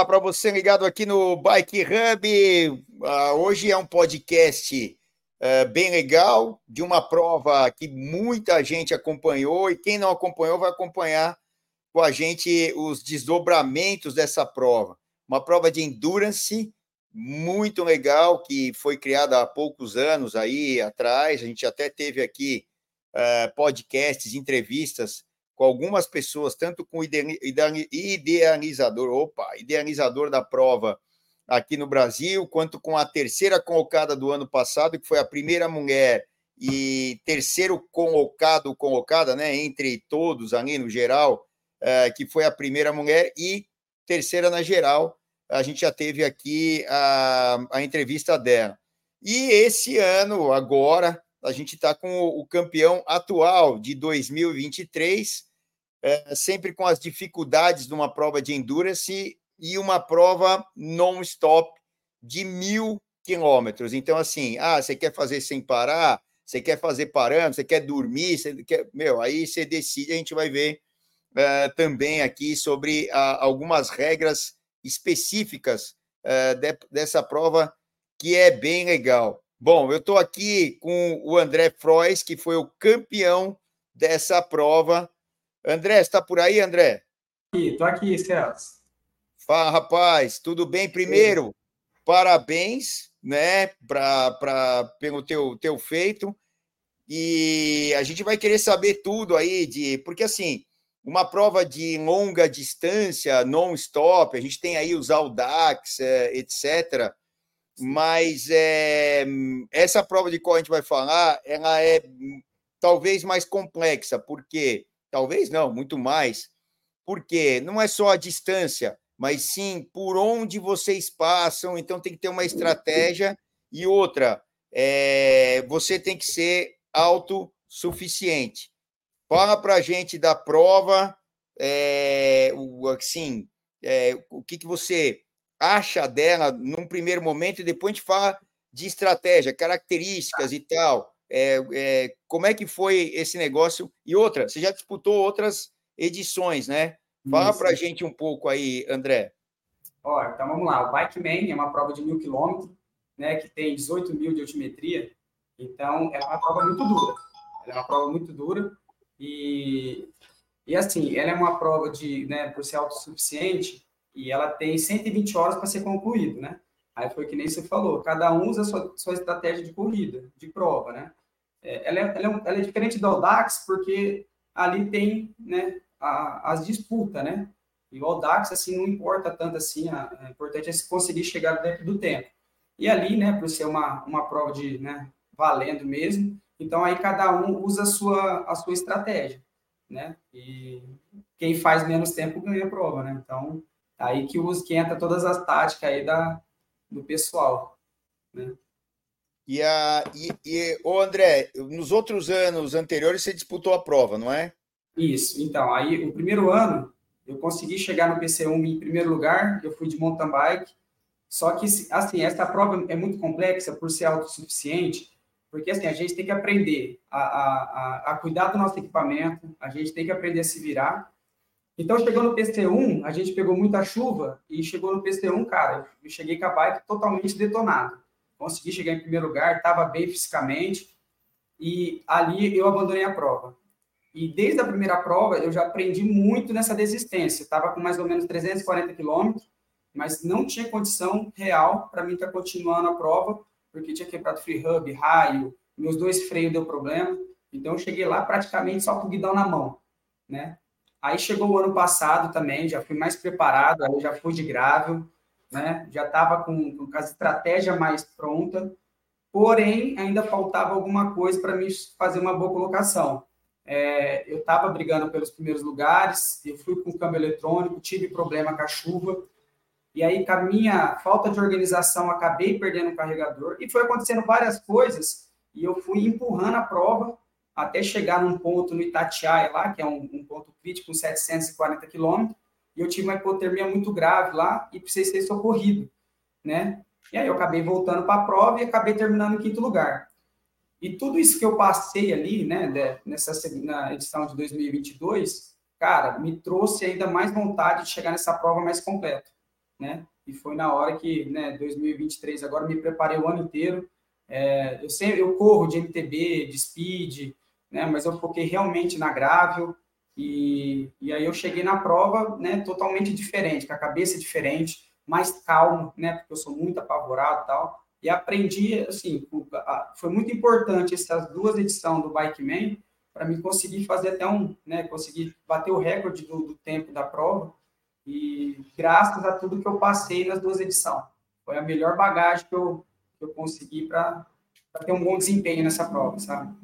Olá para você ligado aqui no Bike Hub. Uh, hoje é um podcast uh, bem legal de uma prova que muita gente acompanhou e quem não acompanhou vai acompanhar com a gente os desdobramentos dessa prova. Uma prova de endurance muito legal que foi criada há poucos anos aí atrás. A gente até teve aqui uh, podcasts, entrevistas com algumas pessoas, tanto com o idealizador, opa, idealizador da prova aqui no Brasil, quanto com a terceira colocada do ano passado, que foi a primeira mulher e terceiro colocado, colocada, né, entre todos ali no geral, é, que foi a primeira mulher e terceira na geral. A gente já teve aqui a, a entrevista dela. E esse ano, agora, a gente está com o campeão atual de 2023, é, sempre com as dificuldades de uma prova de endurance e uma prova non-stop de mil quilômetros. Então, assim, ah, você quer fazer sem parar, você quer fazer parando, você quer dormir, você quer. Meu, aí você decide, a gente vai ver é, também aqui sobre a, algumas regras específicas é, de, dessa prova que é bem legal. Bom, eu estou aqui com o André Frois, que foi o campeão dessa prova André, está por aí, André? Estou aqui, Celso. Fala, rapaz, tudo bem? Primeiro, parabéns, né, pra, pra, pelo teu, teu feito. E a gente vai querer saber tudo aí de. Porque, assim, uma prova de longa distância, non-stop, a gente tem aí os Audax, é, etc. Mas é, essa prova de qual a gente vai falar, ela é talvez mais complexa, porque Talvez não, muito mais. Porque não é só a distância, mas sim por onde vocês passam. Então tem que ter uma estratégia e outra. É, você tem que ser autossuficiente. Fala para a gente da prova, é, o, assim, é, o que, que você acha dela num primeiro momento e depois a gente fala de estratégia, características e tal. É, é, como é que foi esse negócio? E outra, você já disputou outras edições, né? Fala para a gente um pouco aí, André. Ó, então vamos lá. O Bike Man é uma prova de mil quilômetros, né? Que tem 18 mil de altimetria. Então, é uma prova muito dura. Ela é uma prova muito dura. E, e assim, ela é uma prova de, né, por ser autossuficiente, e ela tem 120 horas para ser concluído, né? Aí foi que nem você falou, cada um usa a sua, sua estratégia de corrida, de prova, né? É, ela, é, ela, é, ela, é, diferente do Audax porque ali tem né, as disputas, né? E o Audax, assim, não importa tanto assim, a, a importante é conseguir chegar dentro do tempo. E ali, né, por ser uma, uma prova de, né, valendo mesmo, então aí cada um usa a sua, a sua estratégia, né? E quem faz menos tempo ganha a prova, né? Então, aí que, usa, que entra todas as táticas aí da, do pessoal, né? E, a, e, e o André, nos outros anos anteriores você disputou a prova, não é? Isso. Então, aí o primeiro ano eu consegui chegar no PC1 em primeiro lugar, eu fui de mountain bike. Só que, assim, essa prova é muito complexa por ser autossuficiente, porque, assim, a gente tem que aprender a, a, a, cuidar do nosso equipamento, a gente tem que aprender a se virar. Então, chegou no PC1, a gente pegou muita chuva e chegou no PC1, cara, eu cheguei com a bike totalmente detonado consegui chegar em primeiro lugar, estava bem fisicamente, e ali eu abandonei a prova. E desde a primeira prova eu já aprendi muito nessa desistência. Estava com mais ou menos 340 quilômetros, mas não tinha condição real para mim estar tá continuando a prova, porque tinha quebrado free hub, raio, meus dois freios deu problema. Então eu cheguei lá praticamente só com o guidão na mão, né? Aí chegou o ano passado também, já fui mais preparado, aí já fui de grável, né? Já estava com, com a estratégia mais pronta, porém ainda faltava alguma coisa para me fazer uma boa colocação. É, eu estava brigando pelos primeiros lugares, eu fui com câmbio eletrônico, tive problema com a chuva, e aí com a minha falta de organização acabei perdendo o carregador, e foi acontecendo várias coisas, e eu fui empurrando a prova até chegar num ponto no Itatiaia lá, que é um, um ponto crítico, 740 quilômetros, e eu tive uma hipotermia muito grave lá e precisei ser socorrido, né? E aí eu acabei voltando para a prova e acabei terminando em quinto lugar. E tudo isso que eu passei ali, né, nessa na edição de 2022, cara, me trouxe ainda mais vontade de chegar nessa prova mais completa, né? E foi na hora que, né, 2023, agora me preparei o ano inteiro. É, eu sempre eu corro de MTB, de speed, né? Mas eu foquei realmente na gravel e, e aí eu cheguei na prova, né? Totalmente diferente, com a cabeça diferente, mais calmo, né? Porque eu sou muito apavorado e tal. E aprendi, assim, foi muito importante essas duas edições do Bike Man para mim conseguir fazer até um, né? Conseguir bater o recorde do, do tempo da prova e graças a tudo que eu passei nas duas edições. Foi a melhor bagagem que eu, que eu consegui para ter um bom desempenho nessa prova, sabe?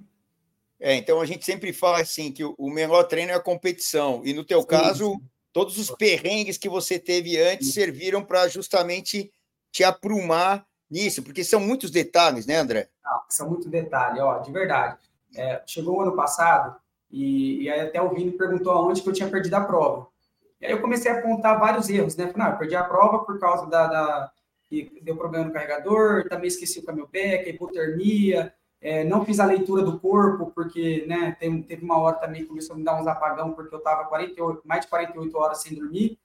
É, então a gente sempre fala assim que o melhor treino é a competição. E no teu sim, caso, todos os perrengues que você teve antes serviram para justamente te aprumar nisso, porque são muitos detalhes, né, André? Não, são muitos detalhes, ó, de verdade. É, chegou o ano passado e, e aí até o Vini perguntou aonde que eu tinha perdido a prova. E aí eu comecei a apontar vários erros, né? Falei, não, eu perdi a prova por causa da, da que deu problema no carregador, também esqueci o camelback, hipotermia, é, não fiz a leitura do corpo, porque né, teve, teve uma hora também que começou a me dar uns apagão, porque eu estava mais de 48 horas sem dormir,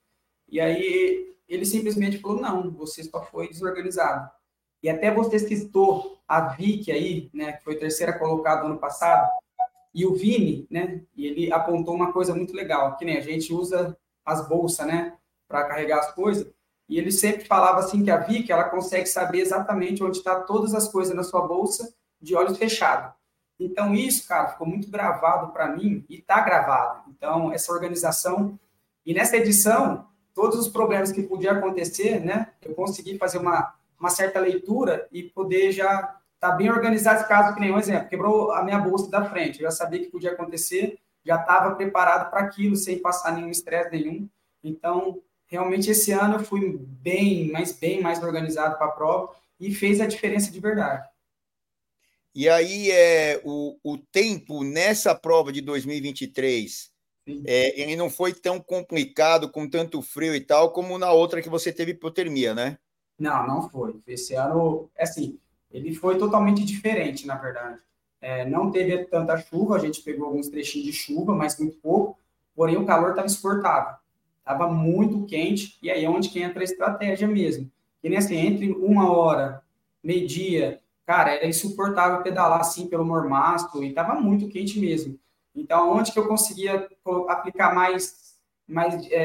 e aí ele simplesmente falou, não, você só foi desorganizado. E até você citou a Vicky aí, né, que foi terceira colocada ano passado, e o Vini, né, e ele apontou uma coisa muito legal, que nem a gente usa as bolsas, né, para carregar as coisas. E ele sempre falava assim que a Vicky, ela consegue saber exatamente onde está todas as coisas na sua bolsa de olhos fechados. Então isso, cara, ficou muito gravado para mim e está gravado. Então essa organização e nessa edição todos os problemas que podiam acontecer, né, eu consegui fazer uma uma certa leitura e poder já estar tá bem organizado caso que nenhum exemplo quebrou a minha bolsa da frente, eu já sabia que podia acontecer já estava preparado para aquilo, sem passar nenhum estresse nenhum. Então, realmente, esse ano eu fui bem, mas bem mais organizado para a prova e fez a diferença de verdade. E aí, é, o, o tempo nessa prova de 2023, é, ele não foi tão complicado, com tanto frio e tal, como na outra que você teve hipotermia, né? Não, não foi. Esse ano, assim, ele foi totalmente diferente, na verdade. É, não teve tanta chuva, a gente pegou alguns trechinhos de chuva, mas muito pouco, porém o calor estava insuportável. Estava muito quente, e aí é onde que entra a estratégia mesmo. E nem assim, entre uma hora, meio-dia, cara, era insuportável pedalar assim pelo mormaço, e estava muito quente mesmo. Então, onde que eu conseguia aplicar mais, mais é,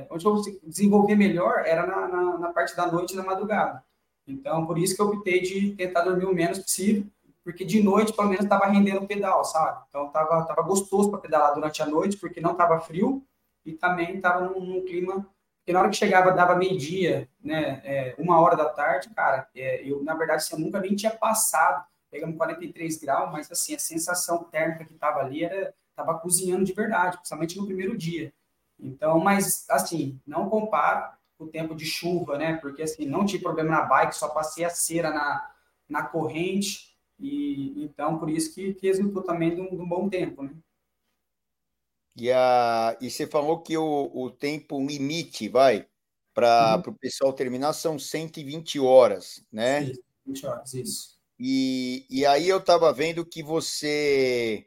é, onde eu desenvolver melhor era na, na, na parte da noite e na madrugada. Então, por isso que eu optei de tentar dormir o menos possível, porque de noite, pelo menos, estava rendendo o pedal, sabe? Então, estava tava gostoso para pedalar durante a noite, porque não estava frio e também estava num, num, clima. Porque na hora que chegava, dava meio-dia, né? É, uma hora da tarde, cara, é, eu, na verdade, assim, eu nunca nem tinha passado. Pegamos 43 graus, mas, assim, a sensação térmica que estava ali era. Estava cozinhando de verdade, principalmente no primeiro dia. Então, mas, assim, não comparo o tempo de chuva, né? Porque, assim, não tive problema na bike, só passei a cera na, na corrente e então, por isso que, que resultou também de um, de um bom tempo, né? E, a, e você falou que o, o tempo limite, vai, para uhum. o pessoal terminar são 120 horas, né? Isso, 20 horas, isso. E, e aí eu estava vendo que você.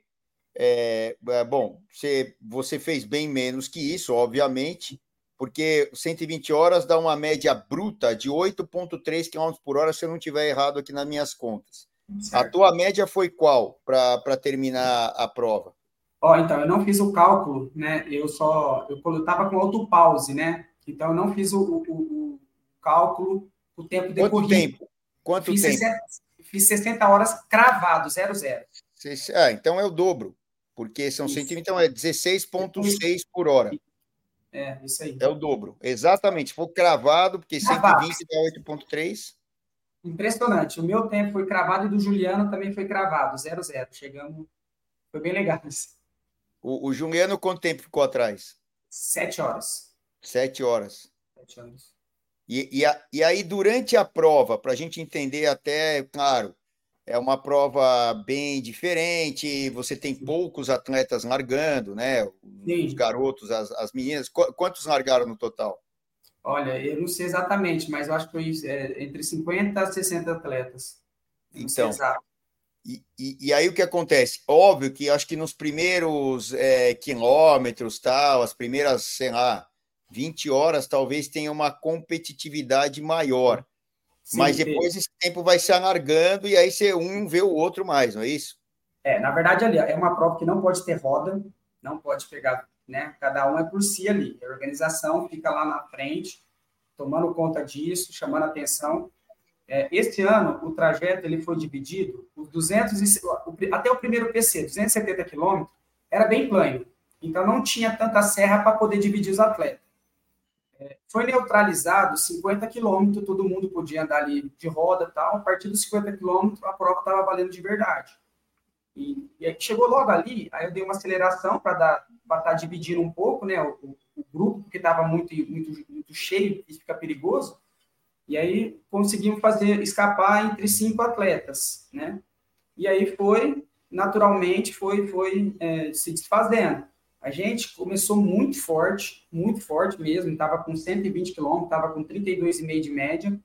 É, é, bom, você, você fez bem menos que isso, obviamente, porque 120 horas dá uma média bruta de 8,3 km por hora, se eu não estiver errado aqui nas minhas contas. Certo. A tua média foi qual para terminar a prova? Ó, então, eu não fiz o cálculo, né? Eu só. Eu estava com autopause, né? Então, eu não fiz o, o, o cálculo, o tempo de Quanto tempo? Quanto fiz tempo? 60, fiz 60 horas cravado, 00. zero. Ah, então é o dobro, porque são 120, então é 16,6 por hora. É, isso aí. É o dobro, exatamente. Foi cravado, porque cravado. 120 dá 8,3. Impressionante. O meu tempo foi cravado e do Juliano também foi cravado, 0 0 Chegamos. Foi bem legal. O, o Juliano, quanto tempo ficou atrás? Sete horas. Sete horas. Sete horas. E, e, a, e aí, durante a prova, para a gente entender até, claro, é uma prova bem diferente, você tem poucos atletas largando, né? Sim. Os garotos, as, as meninas. Quantos largaram no total? Olha, eu não sei exatamente, mas eu acho que foi é, entre 50 a 60 atletas. Não então, e, e, e, aí o que acontece? Óbvio que acho que nos primeiros é, quilômetros, tal, as primeiras, sei lá, 20 horas, talvez tenha uma competitividade maior. Sim, Mas depois esse tempo vai se alargando e aí você um vê o outro mais, não é isso? É, na verdade, ali é uma prova que não pode ter roda, não pode pegar, né? Cada um é por si ali. A organização fica lá na frente, tomando conta disso, chamando atenção. É, este ano, o trajeto ele foi dividido, os 200 e, até o primeiro PC, 270 quilômetros, era bem plano. Então, não tinha tanta serra para poder dividir os atletas. É, foi neutralizado 50 quilômetros, todo mundo podia andar ali de roda tal. A partir dos 50 quilômetros, a prova estava valendo de verdade. E, e chegou logo ali, aí eu dei uma aceleração para estar tá dividindo um pouco né, o, o grupo, porque estava muito, muito, muito cheio e fica perigoso. E aí conseguimos fazer escapar entre cinco atletas, né? E aí foi, naturalmente, foi, foi é, se desfazendo. A gente começou muito forte, muito forte mesmo, estava com 120 quilômetros, estava com 32,5 de média.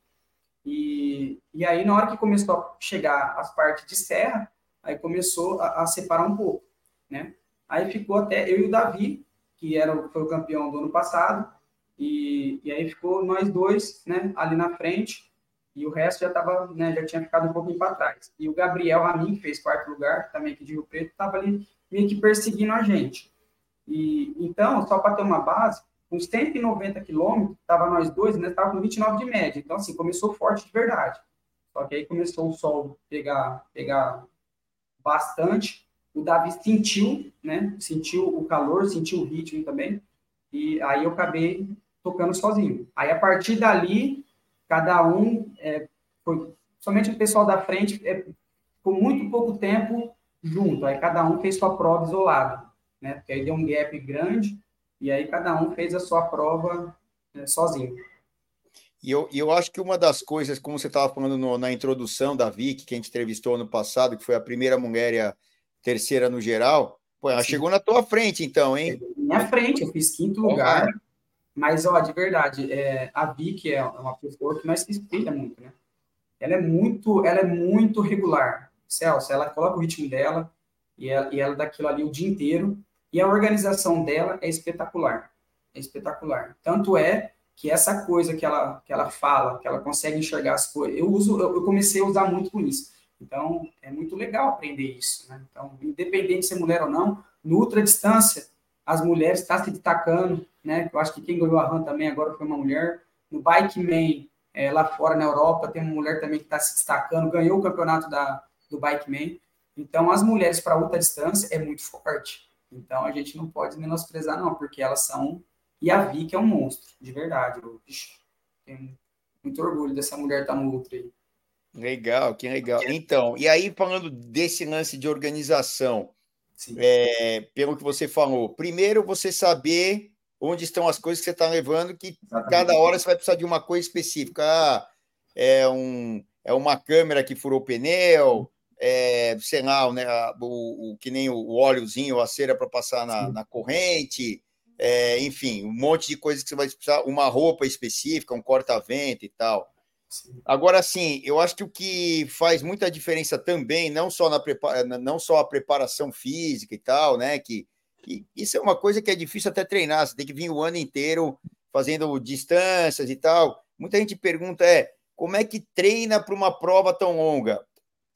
E, e aí, na hora que começou a chegar as partes de serra, aí começou a, a separar um pouco, né? Aí ficou até eu e o Davi, que era, foi o campeão do ano passado, e, e aí ficou nós dois, né, ali na frente, e o resto já tava, né, já tinha ficado um pouquinho para trás. E o Gabriel Ramin, que fez quarto lugar, também aqui de Rio Preto, estava ali meio que perseguindo a gente. E então, só para ter uma base, com 190 quilômetros, estava nós dois, né, estava com 29 de média. Então, assim, começou forte de verdade. Só que aí começou o sol pegar, pegar bastante. O Davi sentiu, né, sentiu o calor, sentiu o ritmo também. E aí eu acabei tocando sozinho. Aí a partir dali, cada um, é, foi, somente o pessoal da frente, é, com muito pouco tempo junto. Aí cada um fez sua prova isolado, né? Porque aí deu um gap grande e aí cada um fez a sua prova é, sozinho. E eu, eu acho que uma das coisas, como você estava falando no, na introdução da Vicky, que a gente entrevistou ano passado, que foi a primeira mulher e a terceira no geral, pô, ela Sim. chegou na tua frente, então, hein? Minha frente, eu fiz quinto lugar. Mas, ó, de verdade, é, a Vicky é uma pessoa que nós se espelha muito, né? Ela é muito, ela é muito regular. Celso, ela coloca o ritmo dela e ela, e ela ali o dia inteiro. E a organização dela é espetacular. É espetacular. Tanto é que essa coisa que ela, que ela fala, que ela consegue enxergar as coisas, eu uso, eu, comecei a usar muito com isso. Então, é muito legal aprender isso, né? Então, independente de ser mulher ou não, no ultra distância, as mulheres estão tá se destacando, né? Eu acho que quem ganhou a RAM também agora foi uma mulher. No Bike Man, é, lá fora na Europa, tem uma mulher também que está se destacando, ganhou o campeonato da, do Bike Man. Então, as mulheres para ultra distância é muito forte. Então, a gente não pode menosprezar, não, porque elas são. E a Vicky é um monstro, de verdade. Eu, tenho muito orgulho dessa mulher estar tá no ultra aí. Legal, que legal. Então, e aí, falando desse lance de organização, é, pelo que você falou, primeiro você saber onde estão as coisas que você está levando, que Exatamente. cada hora você vai precisar de uma coisa específica. Ah, é, um, é uma câmera que furou o pneu, é, sei lá, né, o, o, que nem o óleozinho, a cera para passar na, na corrente, é, enfim, um monte de coisas que você vai precisar, uma roupa específica, um corta-vento e tal. Agora, sim, eu acho que o que faz muita diferença também, não só, na prepara... não só a preparação física e tal, né? Que, que isso é uma coisa que é difícil até treinar, você tem que vir o ano inteiro fazendo distâncias e tal. Muita gente pergunta é como é que treina para uma prova tão longa?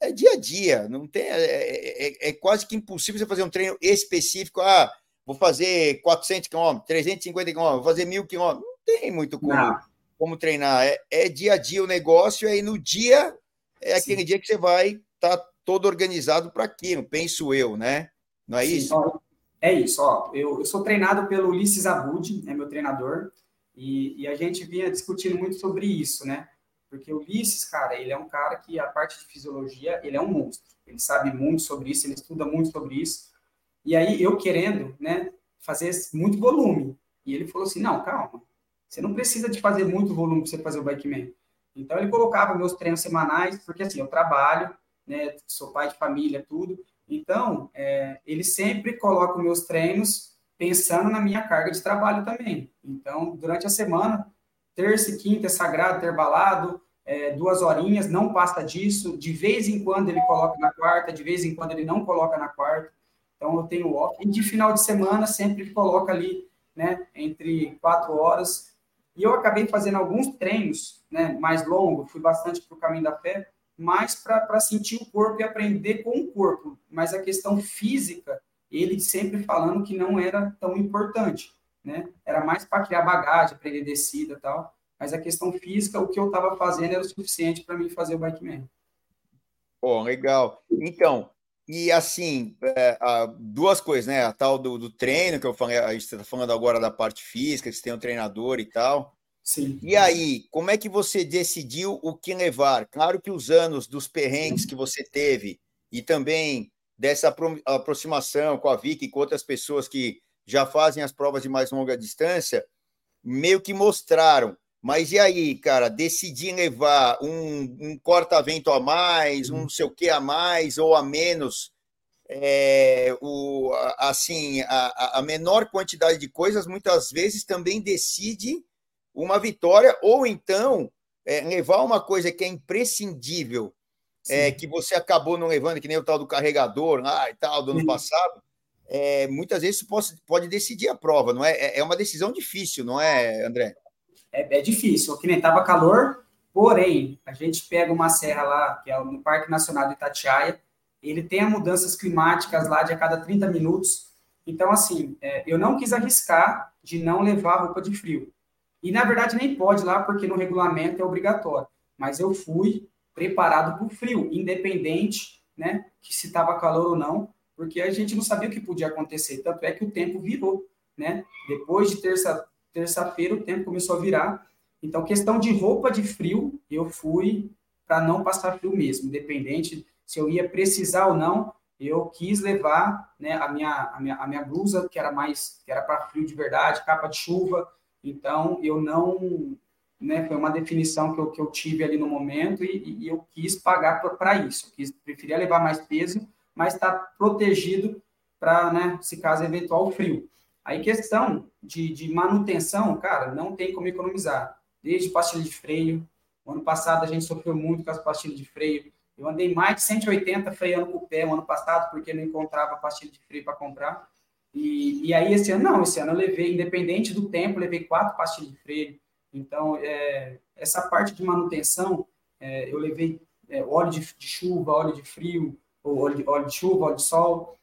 É dia a dia, não tem, é, é, é, é quase que impossível você fazer um treino específico. Ah, vou fazer 400 km, 350 km, vou fazer 1000 km. Não tem muito como. Não como treinar. É, é, dia a dia o negócio, e aí no dia é Sim. aquele dia que você vai estar tá todo organizado para aquilo, penso eu, né? Não é Sim, isso? Ó, é isso, ó. Eu, eu sou treinado pelo Ulisses Abud, é meu treinador, e, e, a gente vinha discutindo muito sobre isso, né? Porque o Ulisses, cara, ele é um cara que a parte de fisiologia, ele é um monstro. Ele sabe muito sobre isso, ele estuda muito sobre isso. E aí eu querendo, né, fazer muito volume. E ele falou assim: "Não, calma. Você não precisa de fazer muito volume para você fazer o bikeman. Então, ele colocava meus treinos semanais, porque assim, eu trabalho, né, sou pai de família, tudo. Então, é, ele sempre coloca meus treinos pensando na minha carga de trabalho também. Então, durante a semana, terça e quinta é sagrado, ter é, duas horinhas, não passa disso. De vez em quando ele coloca na quarta, de vez em quando ele não coloca na quarta. Então, eu tenho off. E de final de semana, sempre coloca ali né, entre quatro horas. E eu acabei fazendo alguns treinos né, mais longos, fui bastante para o caminho da fé, mais para sentir o corpo e aprender com o corpo. Mas a questão física, ele sempre falando que não era tão importante, né? Era mais para criar bagagem, aprender descida e tal. Mas a questão física, o que eu estava fazendo era o suficiente para mim fazer o bike man. Pô, legal. Então, e assim, é, duas coisas, né? A tal do, do treino, que eu falei, a gente está falando agora da parte física, que você tem um treinador e tal. Sim. E aí, como é que você decidiu o que levar? Claro que os anos dos perrengues que você teve e também dessa aproximação com a Vicky e com outras pessoas que já fazem as provas de mais longa distância, meio que mostraram. Mas e aí, cara, decidir levar um, um corta-vento a mais, um não sei o que a mais ou a menos, é, o, assim, a, a menor quantidade de coisas muitas vezes também decide uma vitória, ou então é, levar uma coisa que é imprescindível, é, que você acabou não levando, que nem o tal do carregador lá e tal, do ano Sim. passado, é, muitas vezes pode, pode decidir a prova, não é? é? É uma decisão difícil, não é, André? É, é difícil, que nem estava calor, porém, a gente pega uma serra lá, que é no Parque Nacional de Itatiaia, ele tem mudanças climáticas lá de a cada 30 minutos, então, assim, é, eu não quis arriscar de não levar roupa de frio. E, na verdade, nem pode lá, porque no regulamento é obrigatório. Mas eu fui preparado para o frio, independente né, que se estava calor ou não, porque a gente não sabia o que podia acontecer. Tanto é que o tempo virou. Né? Depois de terça, terça-feira, o tempo começou a virar. Então, questão de roupa de frio, eu fui para não passar frio mesmo, independente se eu ia precisar ou não, eu quis levar né, a, minha, a, minha, a minha blusa, que era mais, que era para frio de verdade, capa de chuva, então, eu não. Né, foi uma definição que eu, que eu tive ali no momento e, e eu quis pagar para isso. Eu quis, preferia levar mais peso, mas estar tá protegido para, né, se caso eventual frio. Aí, questão de, de manutenção, cara, não tem como economizar. Desde pastilha de freio. O ano passado a gente sofreu muito com as pastilhas de freio. Eu andei mais de 180 freando com o pé o ano passado, porque não encontrava pastilha de freio para comprar. E, e aí, esse ano, não, esse ano eu levei, independente do tempo, levei quatro pastilhas de freio. Então, é, essa parte de manutenção, é, eu levei é, óleo de, de, chuva, óleo de frio, ou óleo de, óleo de chuva, óleo de sol.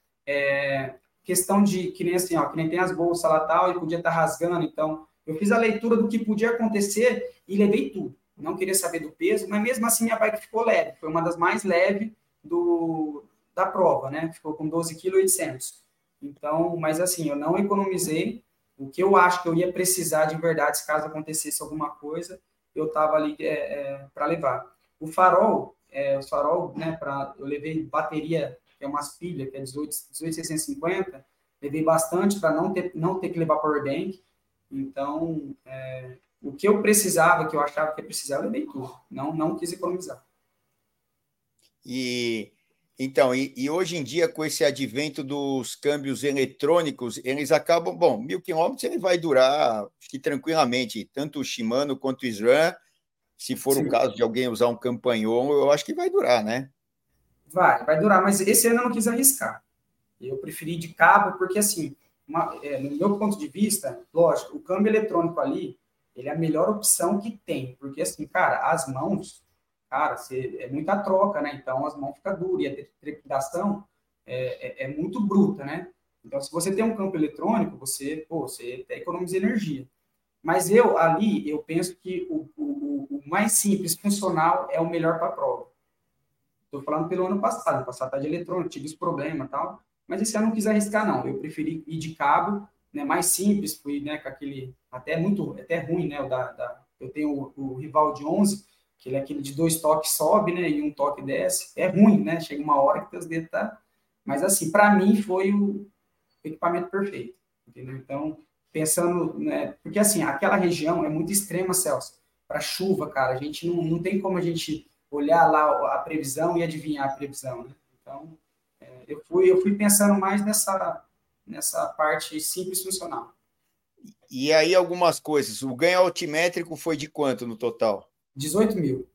Questão de, que nem assim, ó, que nem tem as bolsas lá tal, e podia estar tá rasgando. Então, eu fiz a leitura do que podia acontecer e levei tudo. Não queria saber do peso, mas mesmo assim minha bike ficou leve. Foi uma das mais leves do, da prova, né? Ficou com 12,8 kg. Então, mas assim, eu não economizei. O que eu acho que eu ia precisar de verdade, se caso acontecesse alguma coisa, eu estava ali é, é, para levar. O farol, é, o farol, né, pra, eu levei bateria, que é umas pilhas, que é 18, 18650, levei bastante para não ter, não ter que levar power bank. Então, é, o que eu precisava, que eu achava que eu precisava, eu levei tudo. Não, não quis economizar. E então, e, e, hoje em dia, com esse advento dos câmbios eletrônicos, eles acabam. Bom, mil quilômetros ele vai durar acho que tranquilamente, tanto o Shimano quanto o SRAM. Se for Sim. o caso de alguém usar um campanhão, eu acho que vai durar, né? Vai, vai durar, mas esse ano eu não quis arriscar. Eu preferi de cabo, porque assim, uma, é, no meu ponto de vista, lógico, o câmbio eletrônico ali, ele é a melhor opção que tem, porque assim, cara, as mãos cara, você, é muita troca, né? Então as mãos ficam duras e a trepidação é, é, é, muito bruta, né? Então, se você tem um campo eletrônico, você, pô, você economiza energia. Mas eu, ali, eu penso que o, o, o mais simples, funcional, é o melhor para a prova. Estou falando pelo ano passado. Passado tá de eletrônico, tive esse problema tal. Mas esse ano não quis arriscar, não. Eu preferi ir de cabo, né, mais simples, fui né, com aquele, até muito, até ruim, né, o da, da eu tenho o, o rival de 11, que ele é aquele de dois toques sobe, né, e um toque desce. É ruim, né? Chega uma hora que teus dedos tá. Mas assim, para mim foi o equipamento perfeito, entendeu? Então, pensando, né, porque assim, aquela região é muito extrema, Celso. Para chuva, cara, a gente não, não tem como a gente olhar lá a previsão e adivinhar a previsão, né? Então, é, eu fui eu fui pensando mais nessa nessa parte simples funcional. E aí algumas coisas. O ganho altimétrico foi de quanto no total? 18 mil.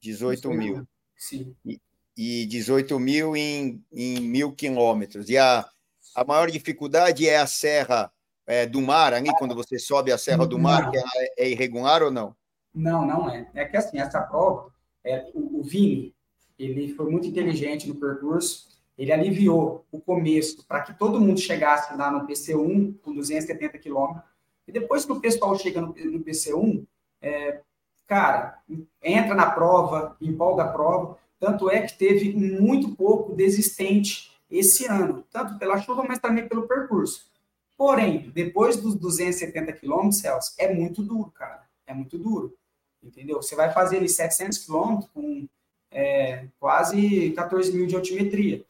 18 mil. Sim. E, e 18 mil em, em mil quilômetros. E a, a maior dificuldade é a serra é, do Mar, ali, quando você sobe a Serra do Mar, que é, é, irregular ou não? Não, não é. É que assim, essa prova, é, o, Vini, ele foi muito inteligente no percurso, ele aliviou o começo para que todo mundo chegasse lá no PC1 com 270 quilômetros, e depois que o pessoal chega no, no PC1, é, cara, entra na prova, empolga a prova, tanto é que teve muito pouco desistente esse ano, tanto pela chuva, mas também pelo percurso. Porém, depois dos 270 quilômetros, Celso, é muito duro, cara. É muito duro. Entendeu? Você vai fazer ali 700 quilômetros com é, quase 14 mil de altimetria.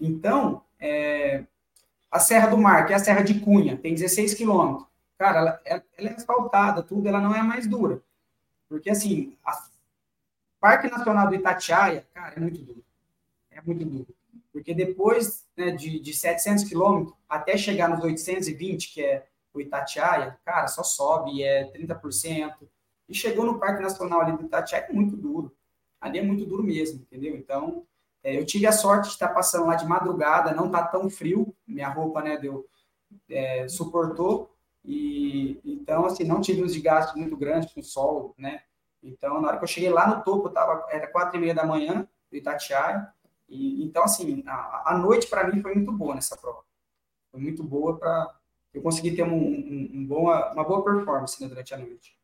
Então, é, a Serra do Mar, que é a Serra de Cunha, tem 16 quilômetros. Cara, ela, ela, é asfaltada, tudo, ela não é mais dura. Porque, assim, a Parque Nacional do Itatiaia, cara, é muito duro. É muito duro. Porque depois né, de, de 700 quilômetros até chegar nos 820, que é o Itatiaia, cara, só sobe, é 30%. E chegou no Parque Nacional ali do Itatiaia, é muito duro. Ali é muito duro mesmo, entendeu? Então, é, eu tive a sorte de estar passando lá de madrugada, não tá tão frio, minha roupa, né, deu, é, suportou, e então, assim, não tive um desgaste muito grande com o sol, né? Então, na hora que eu cheguei lá no topo, tava, era quatro e meia da manhã, do Itatiaia, e, então, assim, a, a noite para mim foi muito boa nessa prova. Foi muito boa para eu conseguir ter um, um, um boa, uma boa performance né, durante a noite.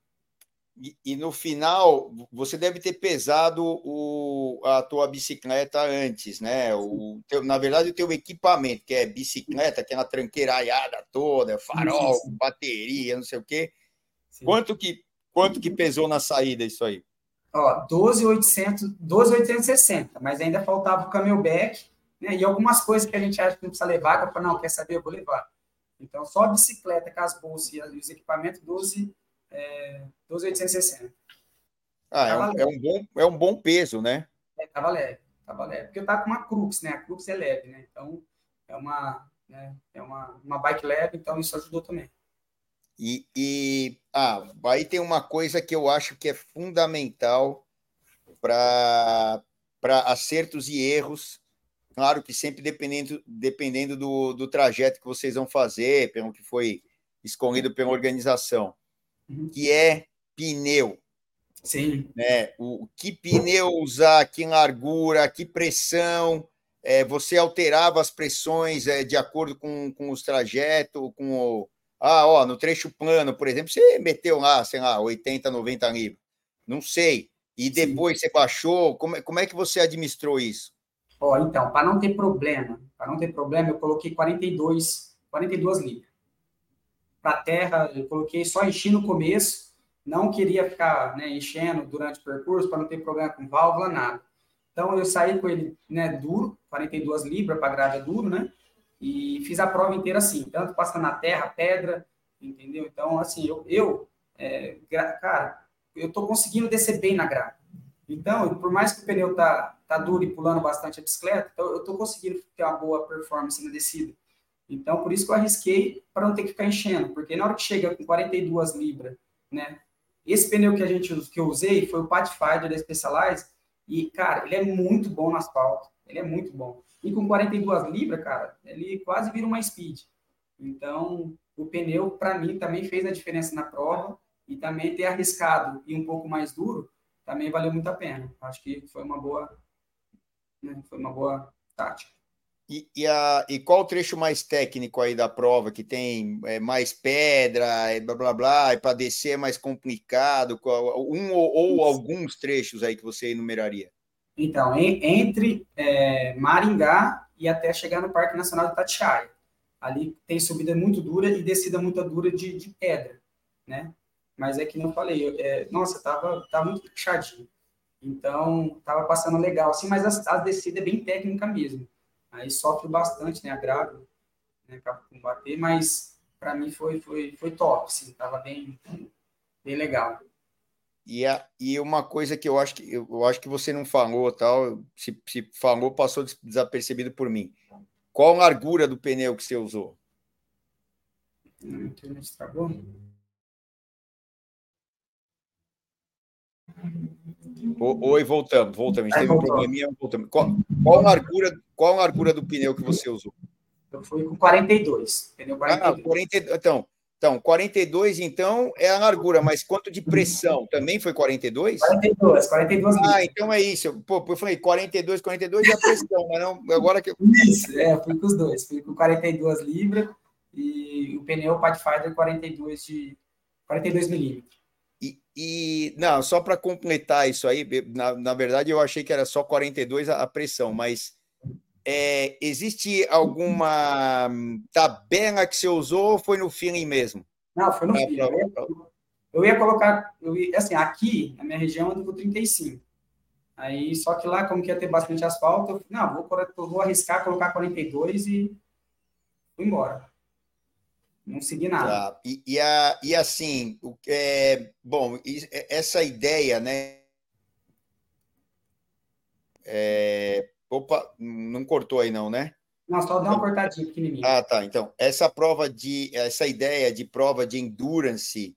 E, e, no final, você deve ter pesado o, a tua bicicleta antes, né? O teu, na verdade, o teu equipamento, que é bicicleta, aquela tranqueiraiada toda, farol, sim, sim. bateria, não sei o quê. Sim. Quanto que, quanto que pesou na saída isso aí? Ó, 12,800, 12,860, mas ainda faltava o camelback, né? E algumas coisas que a gente acha que não precisa levar, que eu falo, não, quer saber, eu vou levar. Então, só a bicicleta com as bolsas e os equipamentos, 12, é, 12,860. Ah, é um, é um, bom, é um bom peso, né? É, tava leve, tava leve. Porque eu tava com uma Crux, né? A Crux é leve, né? Então, é uma, né? é uma, uma bike leve, então isso ajudou também. E, e ah, aí tem uma coisa que eu acho que é fundamental para acertos e erros. Claro que sempre dependendo, dependendo do, do trajeto que vocês vão fazer, pelo que foi escolhido pela organização, uhum. que é pneu. Sim. Né? O, que pneu usar, que largura, que pressão. É, você alterava as pressões é, de acordo com, com os trajetos, com o, ah, ó, no trecho plano, por exemplo, você meteu lá, sei lá, 80, 90 livros. Não sei. E depois Sim. você baixou. Como, é, como é que você administrou isso? Ó, então, para não ter problema, para não ter problema, eu coloquei 42, 42 libras. Para terra, eu coloquei só enchi no começo, não queria ficar né, enchendo durante o percurso para não ter problema com válvula, nada. Então eu saí com ele né, duro, 42 libras para grade duro, né? E fiz a prova inteira assim, tanto passando na terra, pedra, entendeu? Então, assim, eu, eu é, cara, eu tô conseguindo descer bem na grade. Então, por mais que o pneu tá, tá duro e pulando bastante a bicicleta, então eu tô conseguindo ter uma boa performance na descida. Então, por isso que eu arrisquei para não ter que ficar enchendo, porque na hora que chega com 42 libras, né? Esse pneu que a gente que eu usei foi o Pathfinder da Specialized e, cara, ele é muito bom no asfalto. Ele é muito bom. E com 42 libras, cara, ele quase vira uma speed. Então, o pneu, para mim, também fez a diferença na prova e também ter arriscado e um pouco mais duro também valeu muito a pena. Acho que foi uma boa, né, foi uma boa tática. E, e, a, e qual o trecho mais técnico aí da prova que tem é, mais pedra, e blá blá blá, e para descer é mais complicado? Qual, um ou, ou alguns trechos aí que você enumeraria? Então, em, entre é, Maringá e até chegar no Parque Nacional de Tatiaia. Ali tem subida muito dura e descida muito dura de, de pedra, né? Mas é que não falei, é, nossa, tava, tava muito puxadinho. Então, tava passando legal, assim, mas as, as descidas é bem técnica mesmo. Aí sofre bastante, né, agravo, né, acaba com bater, mas para mim foi, foi, foi top, assim, tava bem, bem legal. E, a, e uma coisa que eu acho que eu acho que você não falou, tal, se, se falou, passou desapercebido por mim. Qual a largura do pneu que você usou? A internet travou? Oi, voltamos, voltamos. A gente teve um probleminha, voltamos. Qual, qual, a largura, qual a largura do pneu que você usou? Eu fui com 42, pneu 42. Ah, 40, então, então, 42, então, é a largura, mas quanto de pressão? Também foi 42? 42, 42 Ah, então é isso. Pô, eu falei 42, 42 é a pressão, mas não, agora que eu... Isso, é, fui com os dois. Fui com 42 libras e o pneu Pathfinder 42 de 42 milímetros. E, não, só para completar isso aí, na, na verdade eu achei que era só 42 a, a pressão, mas é, existe alguma tabela que você usou ou foi no feeling mesmo? Não, foi no é, feeling. Eu, eu ia colocar, eu ia, assim, aqui na minha região eu com 35. Aí, só que lá, como que ia ter bastante asfalto, eu, não, vou, vou arriscar colocar 42 e fui embora. Não segui nada. Tá. E, e, a, e assim, o, é, bom, essa ideia, né? É, opa, não cortou aí não, né? Não, só dá uma cortadinha pequenininha. Ah, tá. Então, essa prova de, essa ideia de prova de endurance,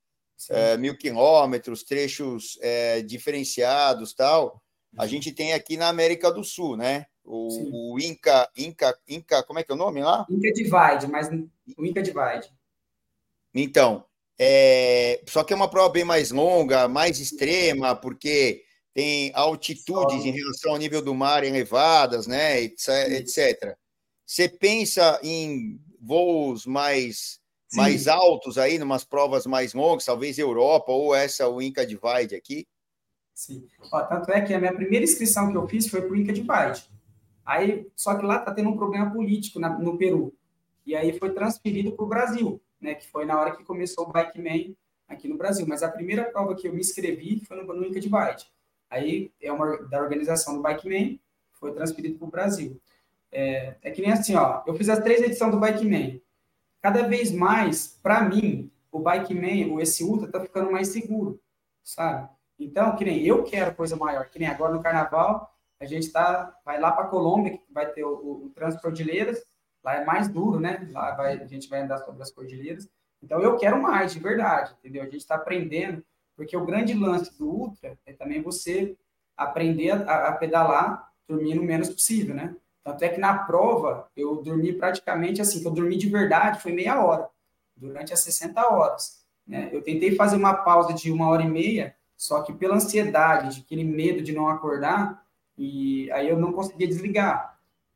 é, mil quilômetros, trechos é, diferenciados, tal, a uhum. gente tem aqui na América do Sul, né? O, o, Inca, Inca, Inca, como é que é o nome lá? Inca Divide, mas o Inca Divide. Então, é, só que é uma prova bem mais longa, mais extrema, porque tem altitudes em relação ao nível do mar elevadas, né, etc. Você pensa em voos mais Sim. mais altos aí, numas provas mais longas, talvez Europa ou essa o Inca Divide aqui? Sim. Ó, tanto é que a minha primeira inscrição que eu fiz foi para o Inca Divide. Aí, só que lá está tendo um problema político na, no Peru. E aí foi transferido para o Brasil né, que foi na hora que começou o Bike Man aqui no Brasil. Mas a primeira prova que eu me inscrevi foi no, no Inca de Bike. Aí é uma da organização do Bike Man, foi transferido para o Brasil. É, é, que nem assim, ó, eu fiz as três edições do Bike Man. Cada vez mais, para mim, o Bike Man, o esse Ultra, tá ficando mais seguro, sabe? Então, que nem eu quero coisa maior, que nem agora no Carnaval, a gente tá, vai lá para Colômbia, que vai ter o, o, o Transcordilheiras, Lá é mais duro, né? Lá vai, a gente vai andar sobre as cordilheiras. Então eu quero mais, de verdade, entendeu? A gente está aprendendo, porque o grande lance do Ultra é também você aprender a, a pedalar dormindo o menos possível, né? Tanto é que na prova eu dormi praticamente assim, que eu dormi de verdade foi meia hora, durante as 60 horas. Né? Eu tentei fazer uma pausa de uma hora e meia, só que pela ansiedade, de aquele medo de não acordar, e aí eu não conseguia desligar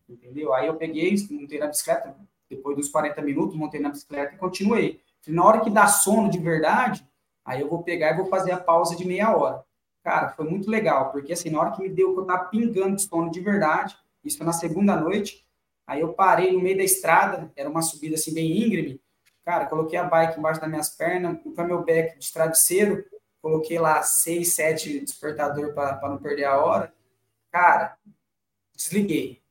entendeu? Aí eu peguei, montei na bicicleta, depois dos 40 minutos, montei na bicicleta e continuei. Na hora que dá sono de verdade, aí eu vou pegar e vou fazer a pausa de meia hora. Cara, foi muito legal, porque assim, na hora que me deu que eu tava pingando de sono de verdade, isso na segunda noite, aí eu parei no meio da estrada, era uma subida assim bem íngreme, cara, coloquei a bike embaixo das minhas pernas, o camelback de travesseiro, coloquei lá seis, sete despertador para não perder a hora, cara, desliguei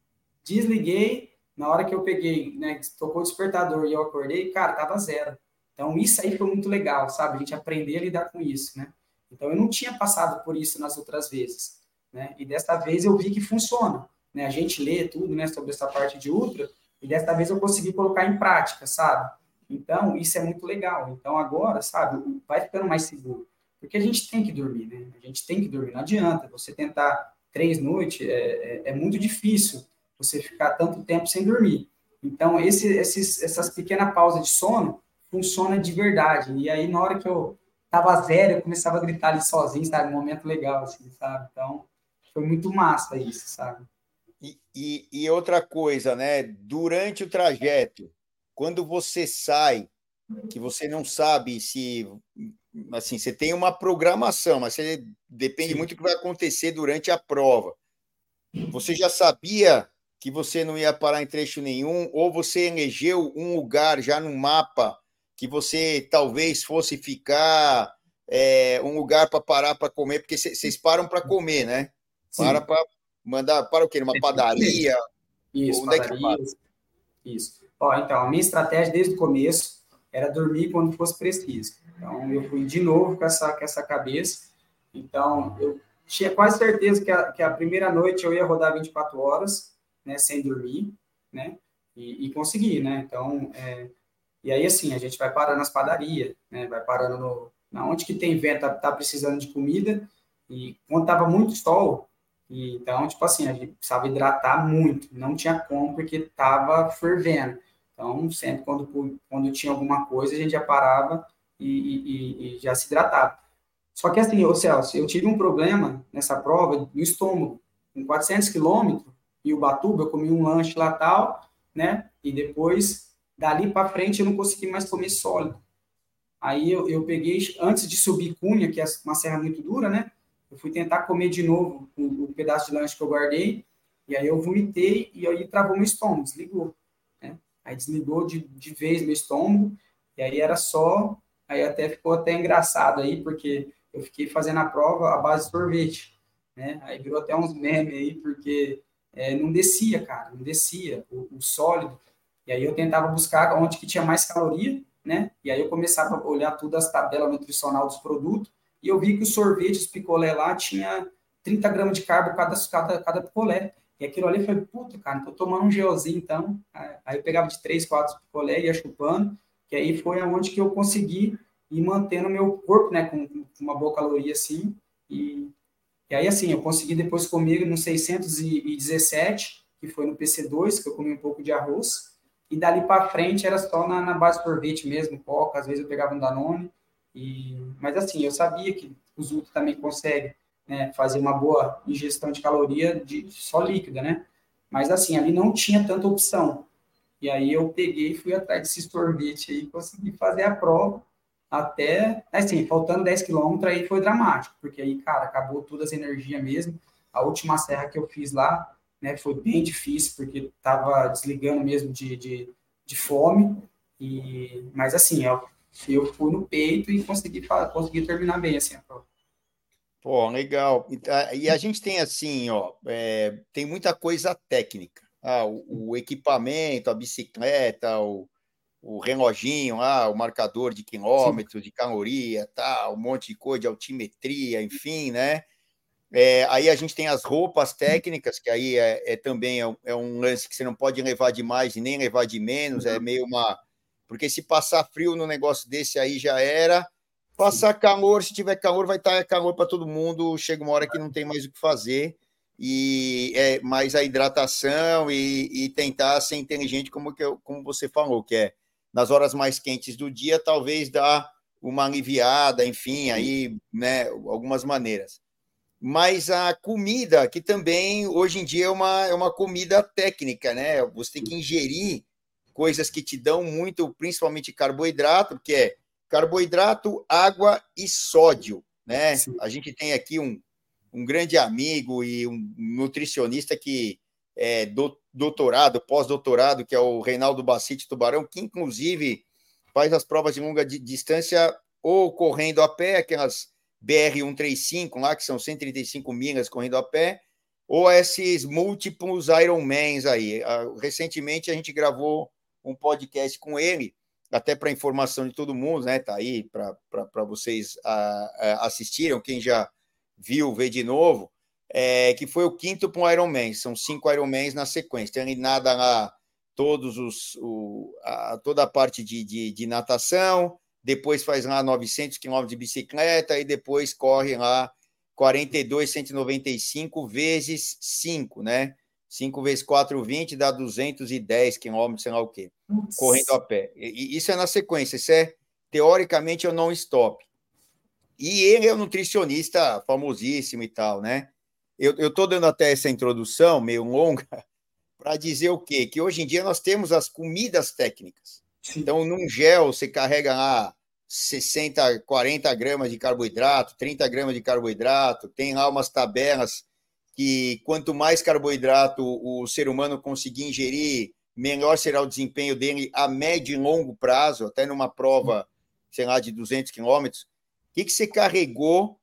Desliguei, na hora que eu peguei, né, tocou o despertador e eu acordei, cara, tava zero. Então, isso aí foi muito legal, sabe? A gente aprender a lidar com isso, né? Então, eu não tinha passado por isso nas outras vezes, né? E desta vez eu vi que funciona, né? A gente lê tudo, né, sobre essa parte de ultra, e desta vez eu consegui colocar em prática, sabe? Então, isso é muito legal. Então, agora, sabe, vai ficando mais seguro. Porque a gente tem que dormir, né? A gente tem que dormir. Não adianta você tentar três noites, é, é, é muito difícil você ficar tanto tempo sem dormir. Então, esse, esses, essas pequenas pausas de sono funciona de verdade. E aí, na hora que eu tava zero, eu começava a gritar ali sozinho, sabe? Um momento legal, assim, sabe? Então, foi muito massa isso, sabe? E, e, e outra coisa, né? Durante o trajeto, quando você sai, que você não sabe se assim, você tem uma programação, mas você depende muito do que vai acontecer durante a prova. Você já sabia que você não ia parar em trecho nenhum, ou você elegeu um lugar já no mapa que você talvez fosse ficar é, um lugar para parar para comer, porque vocês param para comer, né? Sim. Para para mandar para o quê? Uma padaria? Isso, Onde padaria, é que Isso. Ó, então, a minha estratégia desde o começo era dormir quando fosse preciso. Então, eu fui de novo com essa, com essa cabeça. Então, eu tinha quase certeza que a, que a primeira noite eu ia rodar 24 horas, né, sem dormir, né, e, e conseguir, né, então, é, e aí, assim, a gente vai parando nas padarias, né, vai parando no, na onde que tem vento, tá, tá precisando de comida, e quando tava muito sol, e, então, tipo assim, a gente precisava hidratar muito, não tinha como, porque tava fervendo, Então, sempre quando, quando tinha alguma coisa, a gente já parava e, e, e já se hidratava. Só que assim, ô Celso, eu tive um problema nessa prova no estômago. Com 400 quilômetros, e o Batuba, eu comi um lanche lá tal, né? E depois, dali para frente, eu não consegui mais comer sólido. Aí eu, eu peguei, antes de subir Cunha, que é uma serra muito dura, né? Eu fui tentar comer de novo o, o pedaço de lanche que eu guardei, e aí eu vomitei e aí travou meu estômago, desligou. Né? Aí desligou de, de vez meu estômago, e aí era só. Aí até ficou até engraçado aí, porque eu fiquei fazendo a prova à base de sorvete. Né? Aí virou até uns memes aí, porque é, não descia, cara, não descia o, o, sólido. E aí eu tentava buscar onde que tinha mais caloria, né? E aí eu começava a olhar tudo as tabelas nutricional dos produtos e eu vi que o sorvete, os picolé lá, tinha 30 gramas de carbo cada, cada, cada picolé. E aquilo ali foi, puta, cara, tô tomando um gelzinho, então. Aí eu pegava de 3, 4 picolé e ia chupando, que aí foi aonde que eu consegui ir mantendo o meu corpo, né, com, com uma boa caloria, assim, e, e aí, assim, eu consegui depois comer no 617, que foi no PC2, que eu comi um pouco de arroz, e dali para frente era só na, na base sorvete mesmo, coca, às vezes eu pegava um Danone, e, mas assim, eu sabia que os outros também conseguem né, fazer uma boa ingestão de caloria de só líquida, né? Mas assim, ali não tinha tanta opção. E aí eu peguei e fui atrás desse sorvete aí, consegui fazer a prova até, assim, faltando 10 quilômetros aí foi dramático, porque aí, cara, acabou todas as energias mesmo. A última serra que eu fiz lá, né, foi bem difícil, porque tava desligando mesmo de, de, de fome, e, mas assim, eu, eu fui no peito e consegui, consegui terminar bem, assim, a prova. Pô, legal. E a gente tem assim, ó, é, tem muita coisa técnica. Ah, o, o equipamento, a bicicleta, o, o reloginho, ah, o marcador de quilômetros, de caloria, tal, um monte de coisa de altimetria, enfim, né? É, aí a gente tem as roupas técnicas, que aí é, é também é, é, um lance que você não pode levar de mais e nem levar de menos, é meio uma. Porque se passar frio no negócio desse aí já era. Passar calor, se tiver calor, vai estar calor para todo mundo. Chega uma hora que não tem mais o que fazer. E é mais a hidratação e, e tentar ser inteligente, como, que como você falou, que é nas horas mais quentes do dia, talvez dá uma aliviada, enfim, aí, né, algumas maneiras. Mas a comida, que também hoje em dia é uma, é uma comida técnica, né? Você tem que ingerir coisas que te dão muito, principalmente carboidrato, que é carboidrato, água e sódio, né? Sim. A gente tem aqui um, um grande amigo e um nutricionista que é do, doutorado, pós-doutorado, que é o Reinaldo Bacite Tubarão, que inclusive faz as provas de longa distância ou correndo a pé, aquelas BR-135 lá, que são 135 milhas correndo a pé, ou esses múltiplos Ironmans aí. Ah, recentemente a gente gravou um podcast com ele, até para informação de todo mundo, né? Tá aí para vocês uh, assistirem, quem já viu, vê de novo é, que foi o quinto para um Ironman. São cinco Ironmans na sequência. Tem ele nada lá todos os, o, a, toda a parte de, de, de, natação, depois faz lá 900 quilômetros de bicicleta e depois corre lá 42, 195 vezes 5, né? 5 vezes 4, 20 dá 210 quilômetros, sei lá o quê, Nossa. correndo a pé. E, isso é na sequência, isso é, teoricamente, eu não stop. E ele é um nutricionista famosíssimo e tal, né? Eu estou dando até essa introdução meio longa para dizer o quê? Que hoje em dia nós temos as comidas técnicas. Sim. Então, num gel, você carrega lá 60, 40 gramas de carboidrato, 30 gramas de carboidrato, tem lá umas tabelas que quanto mais carboidrato o ser humano conseguir ingerir, melhor será o desempenho dele a médio e longo prazo, até numa prova, sei lá, de 200 quilômetros. O que, que você carregou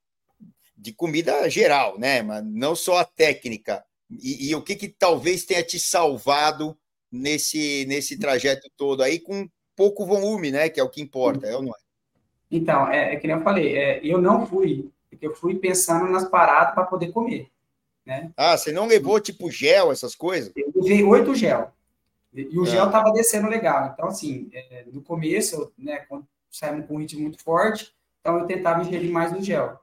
de comida geral, né? Mas não só a técnica. E, e, o que, que talvez tenha te salvado nesse, nesse trajeto todo aí, com pouco volume, né? Que é o que importa, é ou não é? Então, é, é que nem eu falei, é, eu não fui, porque eu fui pensando nas paradas para poder comer. Né? Ah, você não levou tipo gel, essas coisas? Eu levei oito gel. E o gel estava descendo legal. Então, assim, é, no começo, né, quando saímmos com um ritmo muito forte, então eu tentava ingerir mais no gel,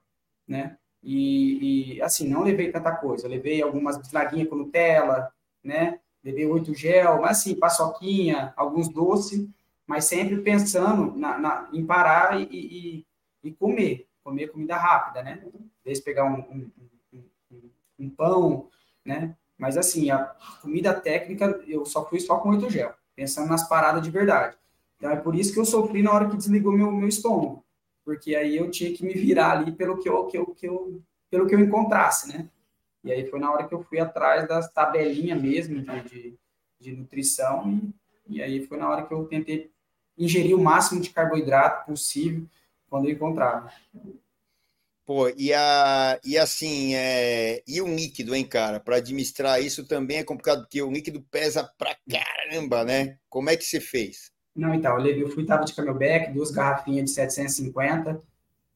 né? E, e, assim, não levei tanta coisa. Levei algumas bisnaguinhas com Nutella, né? beber oito gel, mas assim, paçoquinha, alguns doces, mas sempre pensando na, na em parar e, e, e, comer, comer comida rápida, né? Desde pegar um, um, um, um, pão, né? Mas assim, a comida técnica eu só fui só com oito gel, pensando nas paradas de verdade. Então é por isso que eu sofri na hora que desligou meu, meu estômago, porque aí eu tinha que me virar ali pelo que eu, que eu, que eu, pelo que eu encontrasse, né? E aí foi na hora que eu fui atrás das tabelinhas mesmo de, de, de nutrição, e, e, aí foi na hora que eu tentei ingerir o máximo de carboidrato possível quando eu encontrava. Pô, e, a, e assim, é, e o líquido, hein, cara? Para administrar isso também é complicado, porque o líquido pesa pra caramba, né? Como é que você fez? Não, então, eu, levei, eu fui, de camelback, duas garrafinhas de 750,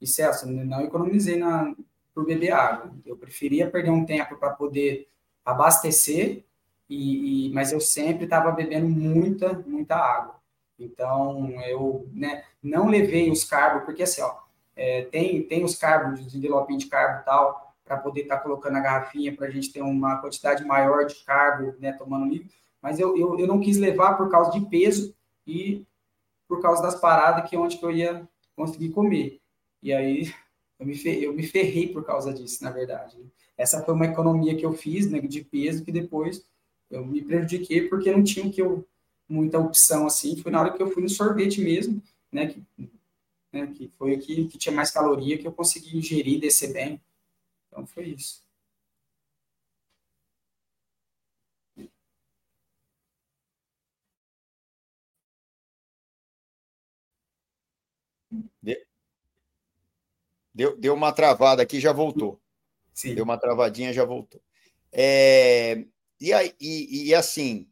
e Celso, não economizei na, por beber água. Eu preferia perder um tempo para poder abastecer, e, e mas eu sempre estava bebendo muita, muita água. Então, eu né, não levei os carbos, porque assim, ó, é, tem, tem os carbos, de envelopinho de carbo e tal, para poder estar tá colocando a garrafinha, para a gente ter uma quantidade maior de carbo, né, tomando líquido, mas eu, eu, eu não quis levar por causa de peso e por causa das paradas que é onde que eu ia conseguir comer. E aí eu me, ferrei, eu me ferrei por causa disso, na verdade. Essa foi uma economia que eu fiz né, de peso que depois eu me prejudiquei porque não tinha que eu, muita opção assim. Foi na hora que eu fui no sorvete mesmo, né, que, né, que foi o que, que tinha mais caloria que eu consegui ingerir, descer bem. Então foi isso. Deu, deu uma travada aqui, já voltou. Sim. Deu uma travadinha, já voltou. É, e, aí, e, e assim,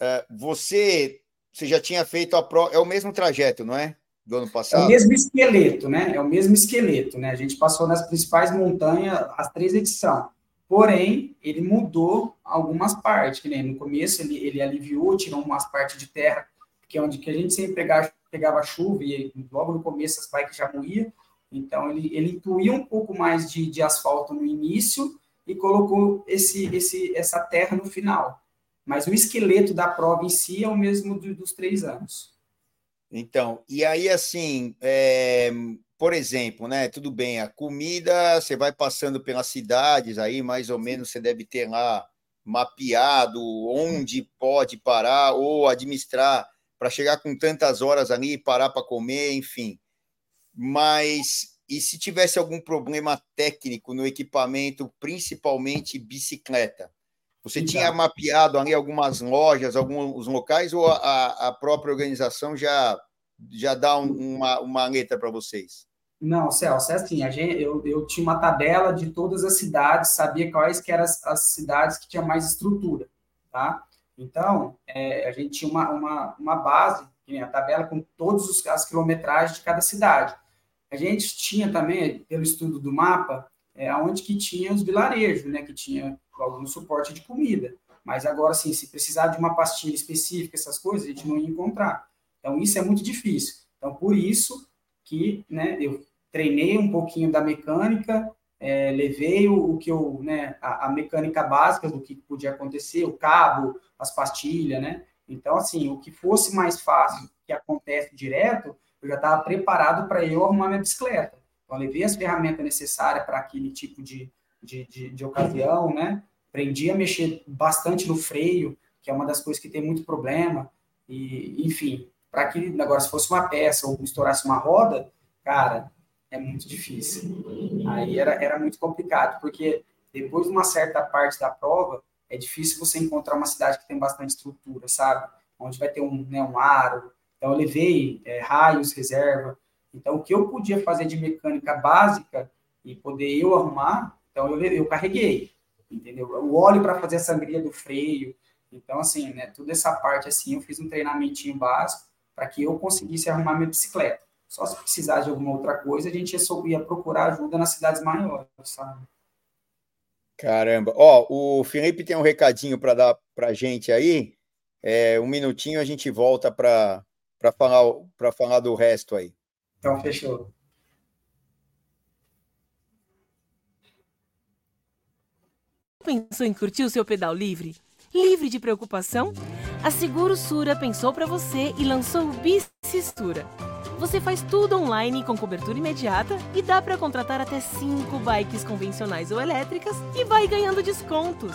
é, você, você já tinha feito a prova, é o mesmo trajeto, não é? Do ano passado? É o mesmo esqueleto, né? É o mesmo esqueleto, né? A gente passou nas principais montanhas as três edições. Porém, ele mudou algumas partes, que nem no começo ele, ele aliviou, tirou umas partes de terra, que é onde que a gente sempre pegava, pegava chuva e logo no começo as bikes já morriam. Então, ele, ele incluiu um pouco mais de, de asfalto no início e colocou esse, esse, essa terra no final. Mas o esqueleto da prova em si é o mesmo do, dos três anos. Então, e aí, assim, é, por exemplo, né? Tudo bem, a comida, você vai passando pelas cidades aí, mais ou menos você deve ter lá mapeado onde pode parar ou administrar para chegar com tantas horas ali e parar para comer, enfim mas e se tivesse algum problema técnico no equipamento, principalmente bicicleta? Você tinha mapeado ali algumas lojas, alguns locais, ou a, a própria organização já, já dá um, uma, uma letra para vocês? Não, Celso, é assim, a gente, eu, eu tinha uma tabela de todas as cidades, sabia quais que eram as, as cidades que tinham mais estrutura, tá? Então, é, a gente tinha uma, uma, uma base, a tabela com todas as quilometragens de cada cidade. A gente tinha também, pelo estudo do mapa, é, onde que tinha os vilarejos, né, que tinha algum suporte de comida. Mas agora, assim, se precisar de uma pastilha específica, essas coisas, a gente não ia encontrar. Então, isso é muito difícil. Então, por isso que né, eu treinei um pouquinho da mecânica, é, levei o, o, que eu, né, a, a, mecânica básica do que podia acontecer, o cabo, as pastilhas, né? Então, assim, o que fosse mais fácil, que acontece direto, eu já estava preparado para eu arrumar minha bicicleta. Então, levei as ferramentas necessárias para aquele tipo de, de, de, de ocasião, né? Aprendi a mexer bastante no freio, que é uma das coisas que tem muito problema. E, enfim, para que agora se fosse uma peça ou estourasse uma roda, cara, é muito difícil. Aí era, era muito complicado, porque depois de uma certa parte da prova, é difícil você encontrar uma cidade que tem bastante estrutura, sabe? Onde vai ter um, né, um aro, então, eu levei é, raios, reserva. Então, o que eu podia fazer de mecânica básica e poder eu arrumar, então eu, eu carreguei, entendeu? O óleo para fazer a sangria do freio. Então, assim, né, toda essa parte, assim, eu fiz um treinamentinho básico para que eu conseguisse arrumar minha bicicleta. Só se precisar de alguma outra coisa, a gente ia, ia procurar ajuda nas cidades maiores, sabe? Caramba. Ó, o Felipe tem um recadinho para dar para gente aí. É, um minutinho a gente volta para para falar, para falar do resto aí. Então, fechou. Pensou em curtir o seu pedal livre? livre de preocupação? A Seguro Sura pensou para você e lançou o Bicistura. Você faz tudo online com cobertura imediata e dá para contratar até 5 bikes convencionais ou elétricas e vai ganhando descontos.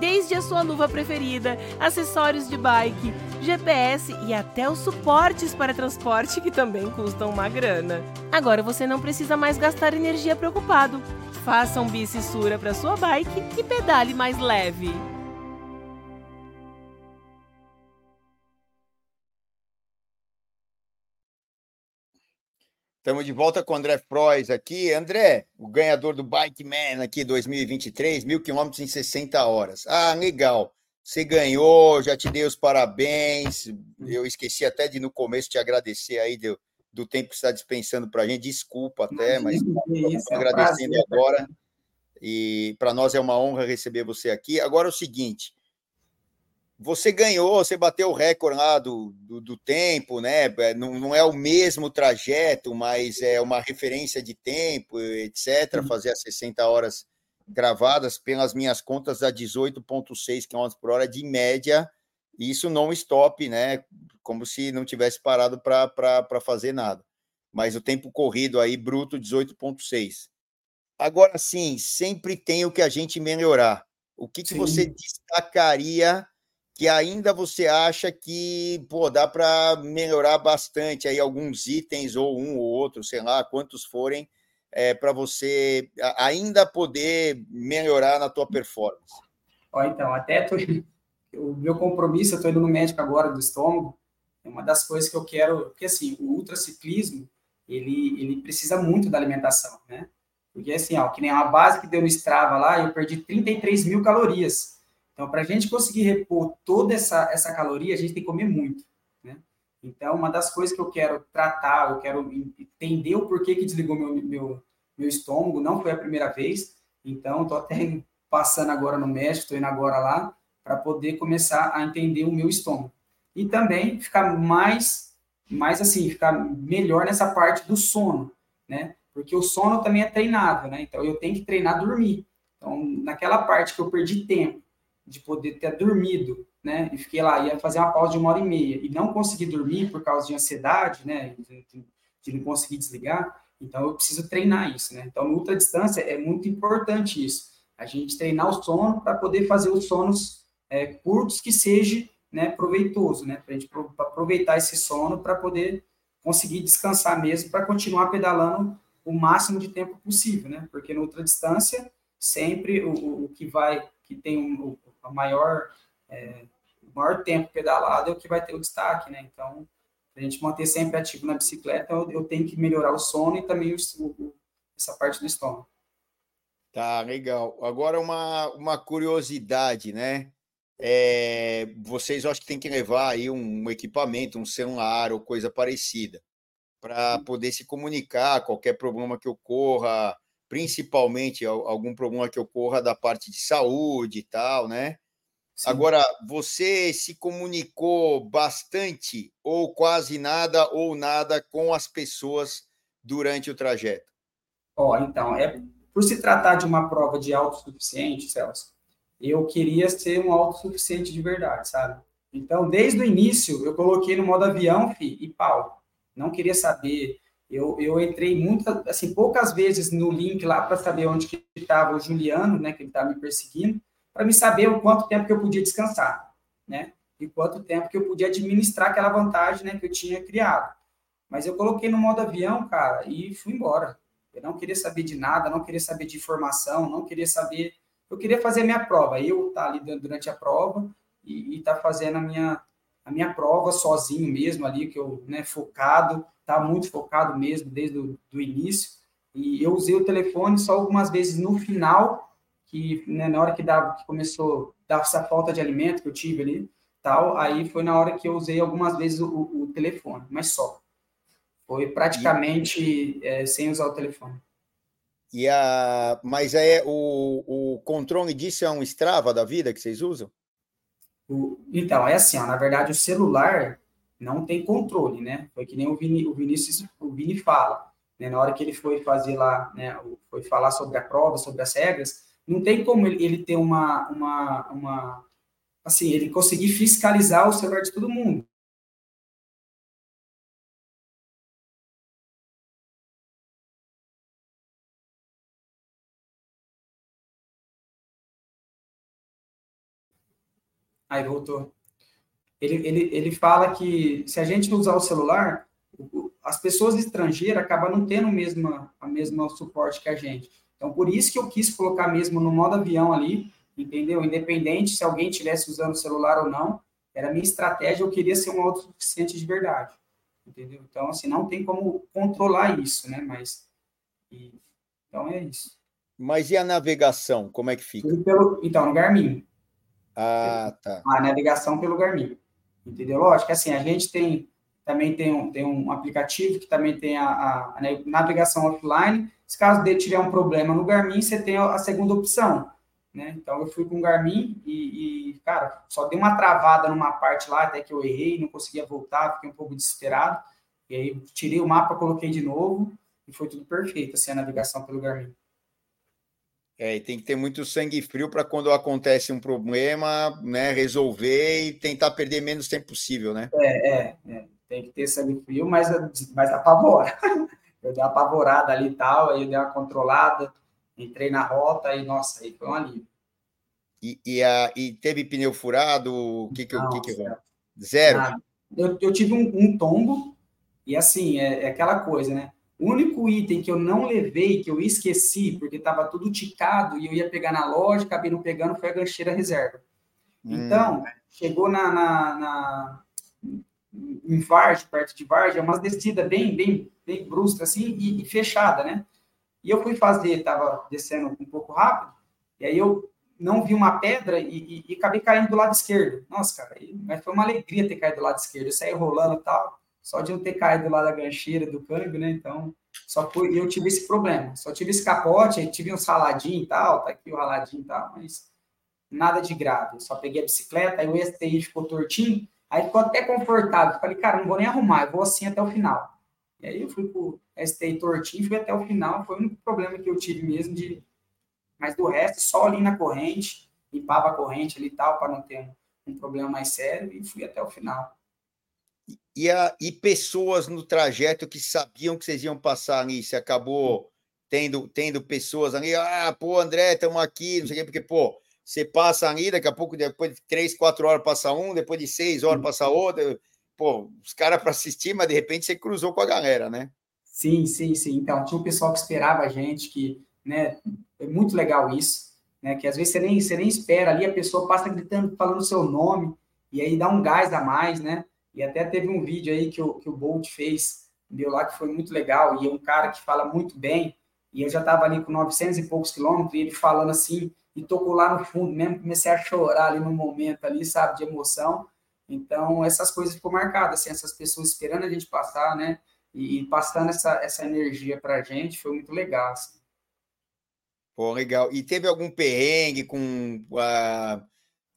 Desde a sua luva preferida, acessórios de bike, GPS e até os suportes para transporte que também custam uma grana. Agora você não precisa mais gastar energia preocupado. Faça um bicissura para sua bike e pedale mais leve. Estamos de volta com o André Frois aqui. André, o ganhador do Bike Man aqui 2023, mil quilômetros em 60 horas. Ah, legal. Você ganhou, já te dei os parabéns. Eu esqueci até de no começo te agradecer aí do, do tempo que você está dispensando para a gente. Desculpa até, mas estamos agradecendo agora. E para nós é uma honra receber você aqui. Agora é o seguinte: você ganhou, você bateu o recorde lá do, do, do tempo, né? É, não, não, é o mesmo trajeto, mas é uma referência de tempo, etc. Fazer as 60 horas gravadas, pelas minhas contas, a 18,6 km por hora de média. Isso não stop, né? Como se não tivesse parado para fazer nada. Mas o tempo corrido aí, bruto, 18,6. Agora sim, sempre tem o que a gente melhorar. O que, que você destacaria? Que ainda você acha que pô, dá para melhorar bastante aí alguns itens ou um ou outro, sei lá, quantos forem, é, para você ainda poder melhorar na tua performance? Ó, então, até tô, o meu compromisso, eu estou indo no médico agora do estômago, é uma das coisas que eu quero, porque assim, o ultraciclismo, ele, ele precisa muito da alimentação, né? Porque assim, ó, que nem a base que deu no Strava lá, eu perdi 33 mil calorias. Então, para a gente conseguir repor toda essa, essa caloria, a gente tem que comer muito. Né? Então, uma das coisas que eu quero tratar, eu quero entender o porquê que desligou meu, meu, meu estômago, não foi a primeira vez. Então, estou até passando agora no médico, estou indo agora lá, para poder começar a entender o meu estômago. E também ficar mais, mais assim, ficar melhor nessa parte do sono, né? Porque o sono também é treinável, né? Então, eu tenho que treinar dormir. Então, naquela parte que eu perdi tempo, de poder ter dormido, né? E fiquei lá, ia fazer uma pausa de uma hora e meia e não consegui dormir por causa de ansiedade, né? De, de não conseguir desligar. Então, eu preciso treinar isso, né? Então, no ultra distância é muito importante isso. A gente treinar o sono para poder fazer os sonos é, curtos que seja né, proveitoso, né? Para a gente aproveitar esse sono para poder conseguir descansar mesmo, para continuar pedalando o máximo de tempo possível, né? Porque no ultra distância, sempre o, o que vai, que tem um, a maior, é, o maior tempo pedalado é o que vai ter o destaque, né? Então, a gente manter sempre ativo na bicicleta, eu, eu tenho que melhorar o sono e também o, o, essa parte do estômago. Tá, legal. Agora uma, uma curiosidade, né? É, vocês acho que tem que levar aí um equipamento, um celular ou coisa parecida, para poder se comunicar, qualquer problema que ocorra, principalmente algum problema que ocorra da parte de saúde e tal, né? Sim. Agora, você se comunicou bastante ou quase nada ou nada com as pessoas durante o trajeto? Ó, oh, então, é por se tratar de uma prova de autossuficiente, Celso, eu queria ser um autossuficiente de verdade, sabe? Então, desde o início, eu coloquei no modo avião, fi, e pau. Não queria saber eu, eu entrei muitas, assim, poucas vezes no link lá para saber onde que estava o Juliano, né, que ele estava me perseguindo, para me saber o quanto tempo que eu podia descansar, né, e quanto tempo que eu podia administrar aquela vantagem, né, que eu tinha criado. Mas eu coloquei no modo avião, cara, e fui embora. Eu não queria saber de nada, não queria saber de informação, não queria saber. Eu queria fazer a minha prova. Eu estar tá ali durante a prova e estar tá fazendo a minha, a minha prova sozinho mesmo ali, que eu, né, focado, tá muito focado mesmo desde o do início. E eu usei o telefone só algumas vezes no final, que né, na hora que dava, que começou a dar essa falta de alimento que eu tive ali, tal, aí foi na hora que eu usei algumas vezes o, o telefone, mas só. Foi praticamente e, é, sem usar o telefone. E a, mas é o, o controle disso é um Strava da vida que vocês usam? O, então, é assim, ó, na verdade, o celular não tem controle, né? Foi que nem o, Vini, o Vinícius, o Vini fala. Né? Na hora que ele foi fazer lá, né, foi falar sobre a prova, sobre as regras, não tem como ele, ele ter uma, uma, uma, assim, ele conseguir fiscalizar o celular de todo mundo. Aí voltou. Ele, ele, ele fala que se a gente usar o celular, as pessoas estrangeiras acabam não tendo mesma, a mesma suporte que a gente. Então, por isso que eu quis colocar mesmo no modo avião ali, entendeu? Independente se alguém estivesse usando o celular ou não, era a minha estratégia, eu queria ser um autossuficiente de verdade, entendeu? Então, assim, não tem como controlar isso, né? Mas, e, então é isso. Mas e a navegação, como é que fica? Pelo, então, no Garmin, ah, tá. A navegação pelo Garmin. Entendeu? Lógico, assim, a gente tem também tem um, tem um aplicativo que também tem a, a, a navegação offline. Se caso dele tiver um problema no Garmin, você tem a, segunda opção. Né? Então eu fui com o Garmin e, e, cara, só dei uma travada numa parte lá, até que eu errei, não conseguia voltar, fiquei um pouco desesperado. E aí tirei o mapa, coloquei de novo e foi tudo perfeito, assim, a navegação pelo Garmin. É, e tem que ter muito sangue frio para quando acontece um problema, né, resolver e tentar perder menos tempo possível, né? É, é, é. tem que ter sangue frio, mas, mas apavora. Eu dei uma apavorada ali e tal, aí eu dei uma controlada, entrei na rota e, nossa, aí foi um alívio. E, e, a, e teve pneu furado? O que que, Não, que, que zero? zero? Eu, eu tive um, um tombo, e assim, é, é aquela coisa, né? O único item que eu não levei, que eu esqueci, porque estava tudo ticado e eu ia pegar na loja, acabei não pegando, foi a gancheira reserva. Hum. Então, chegou na, na, na, em Vargem, perto de Vargem, é uma descida bem, bem, bem brusca assim e, e fechada, né? E eu fui fazer, estava descendo um pouco rápido, e aí eu não vi uma pedra e, e, e, acabei caindo do lado esquerdo. Nossa, cara, mas foi uma alegria ter caído do lado esquerdo. Eu saí rolando e tal só de não ter caído lá da gancheira do câmbio, né? Então, só foi, eu tive esse problema. Só tive esse capote, tive um saladinho e tal, tá aqui o raladinho e tal, mas nada de grave. só peguei a bicicleta, aí o STI ficou tortinho, aí ficou até confortável. Falei, cara, não vou nem arrumar, eu vou assim até o final. E aí eu fui pro STI tortinho, fui até o final, foi o único problema que eu tive mesmo de mas do resto, só ali na corrente, limpava a corrente ali e tal, para não ter um problema mais sério, e fui até o final e, a, e pessoas no trajeto que sabiam que vocês iam passar ali, você acabou tendo, tendo pessoas ali, ah, pô, André, estamos aqui, não sei o quê, porque, pô, você passa ali, daqui a pouco, depois de três, quatro horas passa um, depois de seis horas passa outro, pô, os caras para assistir, mas de repente você cruzou com a galera, né? Sim, sim, sim. Então, tinha um pessoal que esperava a gente, que, né, é muito legal isso, né, que às vezes você nem, você nem espera ali, a pessoa passa gritando, falando o seu nome, e aí dá um gás a mais, né? E até teve um vídeo aí que o, que o Bolt fez, deu lá, que foi muito legal, e é um cara que fala muito bem, e eu já estava ali com 900 e poucos quilômetros, e ele falando assim, e tocou lá no fundo mesmo, comecei a chorar ali no momento ali, sabe, de emoção. Então, essas coisas ficou marcadas, assim, essas pessoas esperando a gente passar, né, e, e passando essa, essa energia para a gente, foi muito legal, assim. Pô, legal. E teve algum perrengue com uh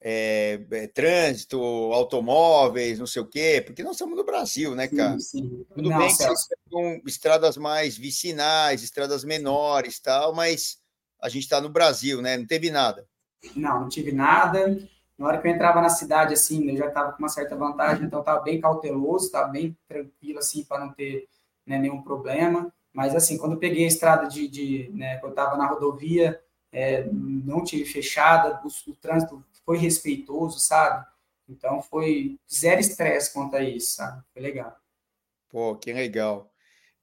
é, é, trânsito, automóveis, não sei o quê, porque nós estamos no Brasil, né, cara? Sim, sim. Tudo não, bem que vocês com estradas mais vicinais, estradas menores tal, mas a gente está no Brasil, né? Não teve nada. Não, não tive nada. Na hora que eu entrava na cidade, assim, eu já estava com uma certa vantagem, então estava bem cauteloso, estava bem tranquilo, assim, para não ter né, nenhum problema. Mas, assim, quando eu peguei a estrada de, de né, eu estava na rodovia, é, não tive fechada, o, o trânsito foi respeitoso, sabe? Então foi zero estresse quanto a isso, sabe? Foi legal. Pô, que legal.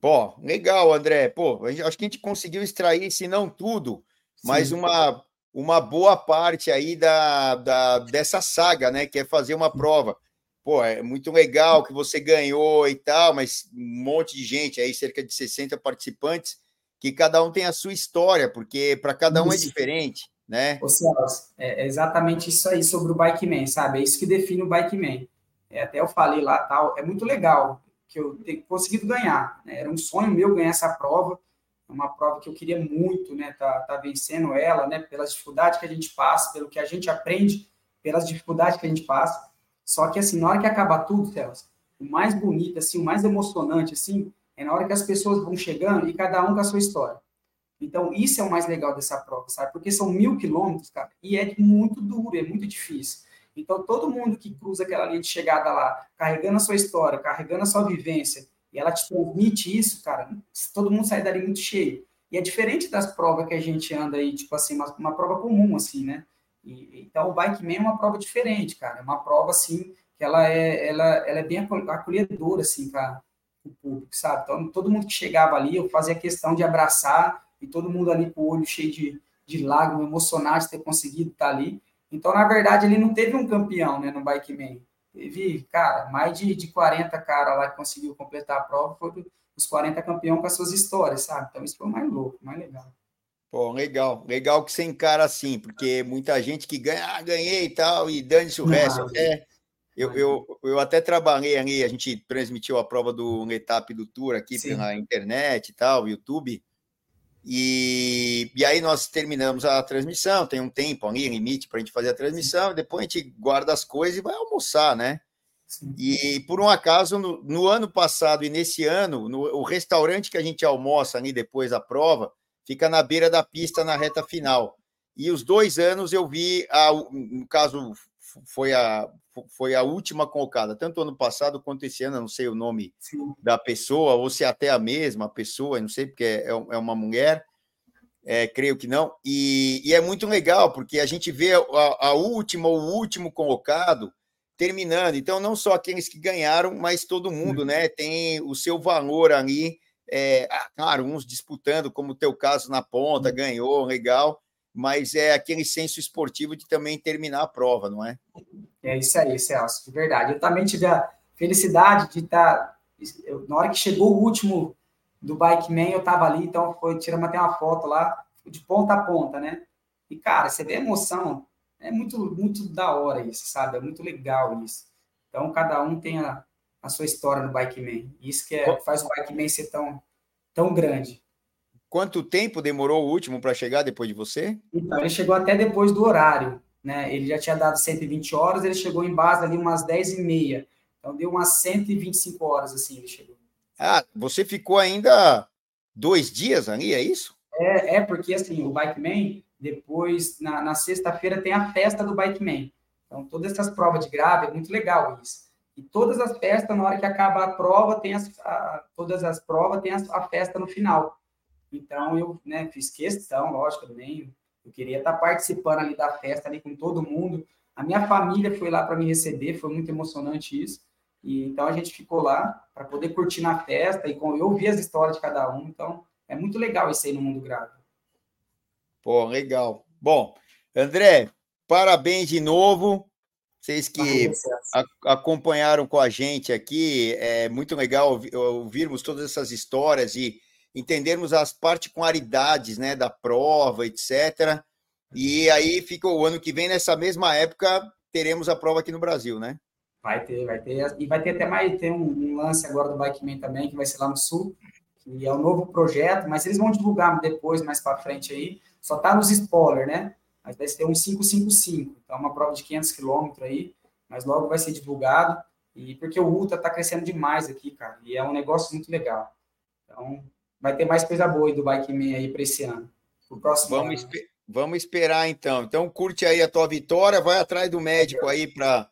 Pô, legal, André. Pô, acho que a gente conseguiu extrair, se não tudo, Sim. mas uma, uma boa parte aí da, da, dessa saga, né? Que é fazer uma prova. Pô, é muito legal que você ganhou e tal, mas um monte de gente aí, cerca de 60 participantes, que cada um tem a sua história, porque para cada um é diferente né? Ô, Celso, é exatamente isso aí sobre o Bike Man, sabe? É isso que define o Bike Man. É, até eu falei lá, tal, é muito legal que eu tenho conseguido ganhar. Né? Era um sonho meu ganhar essa prova. é uma prova que eu queria muito, né, tá, tá vencendo ela, né, pelas dificuldades que a gente passa, pelo que a gente aprende, pelas dificuldades que a gente passa. Só que, assim, na hora que acabar tudo, Celso, o mais bonito, assim, o mais emocionante, assim, é na hora que as pessoas vão chegando e cada um com a sua história. Então, isso é o mais legal dessa prova, sabe? Porque são mil quilômetros, cara, e é muito duro, é muito difícil. Então, todo mundo que cruza aquela linha de chegada lá, carregando a sua história, carregando a sua vivência, e ela te transmite isso, cara, todo mundo sai dali muito cheio. E é diferente das provas que a gente anda aí, tipo assim, uma, uma prova comum, assim, né? E, então, o Bike Man é uma prova diferente, cara. É uma prova, assim, que ela é, ela, ela é bem acolhedora, assim, para o público, sabe? Então, todo mundo que chegava ali, eu fazia questão de abraçar e todo mundo ali com o olho cheio de, de lágrimas, emocionado de ter conseguido estar ali. Então, na verdade, ele não teve um campeão, né, no Bike Man. Teve, cara, mais de, de 40 caras lá que conseguiu completar a prova, foi os 40 campeões com as suas histórias, sabe? Então, isso foi o mais louco, mais legal. Pô, legal. Legal que você encara assim, porque muita gente que ganha, ah, ganhei e tal, e dane-se o resto. Até, eu, eu, eu até trabalhei ali, a gente transmitiu a prova do etapa do Tour aqui Sim. pela internet e tal, YouTube. E, e aí nós terminamos a transmissão, tem um tempo ali, limite para a gente fazer a transmissão, depois a gente guarda as coisas e vai almoçar, né? Sim. E por um acaso, no, no, ano passado e nesse ano, no, o restaurante que a gente almoça ali depois da prova fica na beira da pista na reta final. E os dois anos eu vi, a, no caso, foi a, foi a última colocada, tanto ano passado quanto esse ano, não sei o nome Sim. da pessoa, ou se é até a mesma pessoa, não sei, porque é, é uma mulher, é, creio que não, e, e, é muito legal, porque a gente vê a, a última, o último colocado terminando, então não só aqueles que ganharam, mas todo mundo, né, tem o seu valor ali, é, ah, claro, uns disputando, como o teu caso na ponta, ganhou, legal, mas é aquele senso esportivo de também terminar a prova, não é? É isso aí, Celso, de verdade. Eu também tive a felicidade de estar. Tá, eu, na hora que chegou o último do Bike Man, eu estava ali, então foi, tiramos até uma foto lá, de ponta a ponta, né? E, cara, você vê a emoção, é muito, muito da hora isso, sabe? É muito legal isso. Então, cada um tem a, a sua história no Bike Man. Isso que é, faz o Bike Man ser tão, tão grande. Quanto tempo demorou o último para chegar depois de você? Então, ele chegou até depois do horário, né? Ele já tinha dado 120 horas, ele chegou em base ali umas 10 e meia. Então, deu umas 125 horas, assim, ele chegou. Ah, você ficou ainda dois dias ali, é isso? É, é porque, assim, o Bike Man, depois, na, na sexta-feira, tem a festa do Bike Man. Então, todas essas provas de grave, é muito legal isso. E todas as festas, na hora que acaba a prova, tem as, a, todas as provas, tem a, a festa no final. Então, eu né, fiz questão, lógico, também. Eu queria estar participando ali da festa, ali com todo mundo. A minha família foi lá para me receber, foi muito emocionante isso. E então a gente ficou lá para poder curtir na festa e com, eu ouvi as histórias de cada um. Então, é muito legal isso aí no mundo grave. Pô, legal. Bom, André, parabéns de novo. Vocês que acompanharam com a gente aqui, é muito legal ouvirmos todas essas histórias e entendermos as particularidades né, da prova, etc. E aí fica o ano que vem, nessa mesma época, teremos a prova aqui no Brasil, né? Vai ter, vai ter. E vai ter até mais, tem um, um lance agora do Bikeman também, que vai ser lá no Sul, que é um novo projeto, mas eles vão divulgar depois, mais para frente aí. Só tá nos spoilers, né? Mas vai ser um 555, então uma prova de 500 quilômetros aí, mas logo vai ser divulgado. E porque o Ultra tá crescendo demais aqui, cara, e é um negócio muito legal. Então, vai ter mais coisa boa do Bike Man aí para esse ano. Pro próximo vamos, ano. Esper vamos esperar então. Então curte aí a tua vitória, vai atrás do médico aí para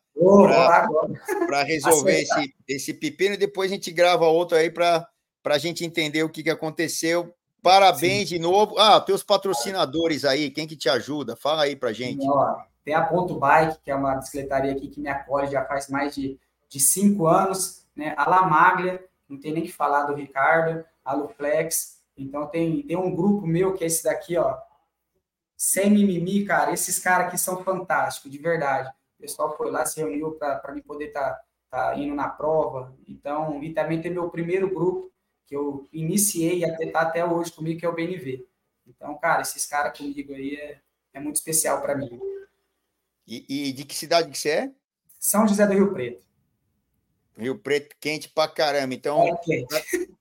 para resolver esse, esse pepino e depois a gente grava outro aí para a gente entender o que, que aconteceu. Parabéns Sim. de novo. Ah, teus patrocinadores aí, quem que te ajuda? Fala aí para gente. Tem a Ponto Bike, que é uma bicicletaria aqui que me acolhe já faz mais de, de cinco anos. Né? A La Maglia, não tem nem que falar do Ricardo. Aluflex. Então tem, tem um grupo meu que é esse daqui, ó. Sem mimimi, cara. Esses caras aqui são fantásticos, de verdade. O pessoal foi lá, se reuniu para mim poder estar tá, tá indo na prova. Então, e também tem meu primeiro grupo, que eu iniciei até tá até hoje comigo, que é o BNV. Então, cara, esses caras comigo aí é, é muito especial para mim. E, e, de que cidade que você é? São José do Rio Preto. Rio Preto quente pra caramba. Então, é quente.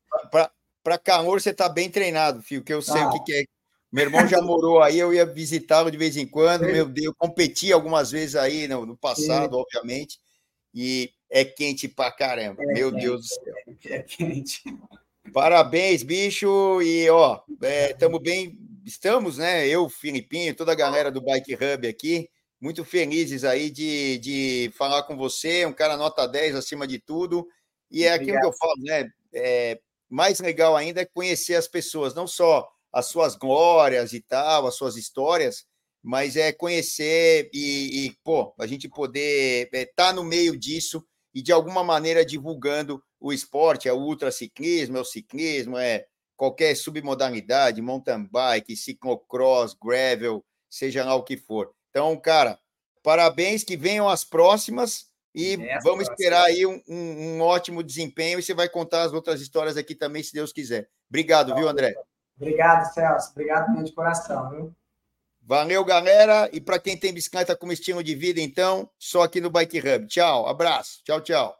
Para calor você está bem treinado, filho, que eu sei ah. o que, que é. Meu irmão já morou aí, eu ia visitá-lo de vez em quando. Meu Deus, eu competi algumas vezes aí no, no passado, Sim. obviamente. E é quente pra caramba. É meu quente, Deus do céu. É quente. Parabéns, bicho. E ó, estamos é, bem, estamos, né? Eu, Filipinho, toda a galera do Bike Hub aqui, muito felizes aí de, de falar com você. Um cara nota 10 acima de tudo. E é aquilo Obrigado. que eu falo, né? É, mais legal ainda é conhecer as pessoas, não só as suas glórias e tal, as suas histórias, mas é conhecer e, e pô, a gente poder estar é, tá no meio disso e de alguma maneira divulgando o esporte, é o ultraciclismo, é o ciclismo, é qualquer submodalidade, mountain bike, ciclocross, gravel, seja lá o que for. Então, cara, parabéns, que venham as próximas e Essa vamos esperar aí um, um, um, ótimo desempenho e você vai contar as outras histórias aqui também, se Deus quiser. Obrigado, viu, André? Obrigado, Celso. Obrigado mesmo de coração, viu? Valeu, galera. E para quem tem bicicleta como estilo de vida, então, só aqui no Bike Hub. Tchau, abraço. Tchau, tchau.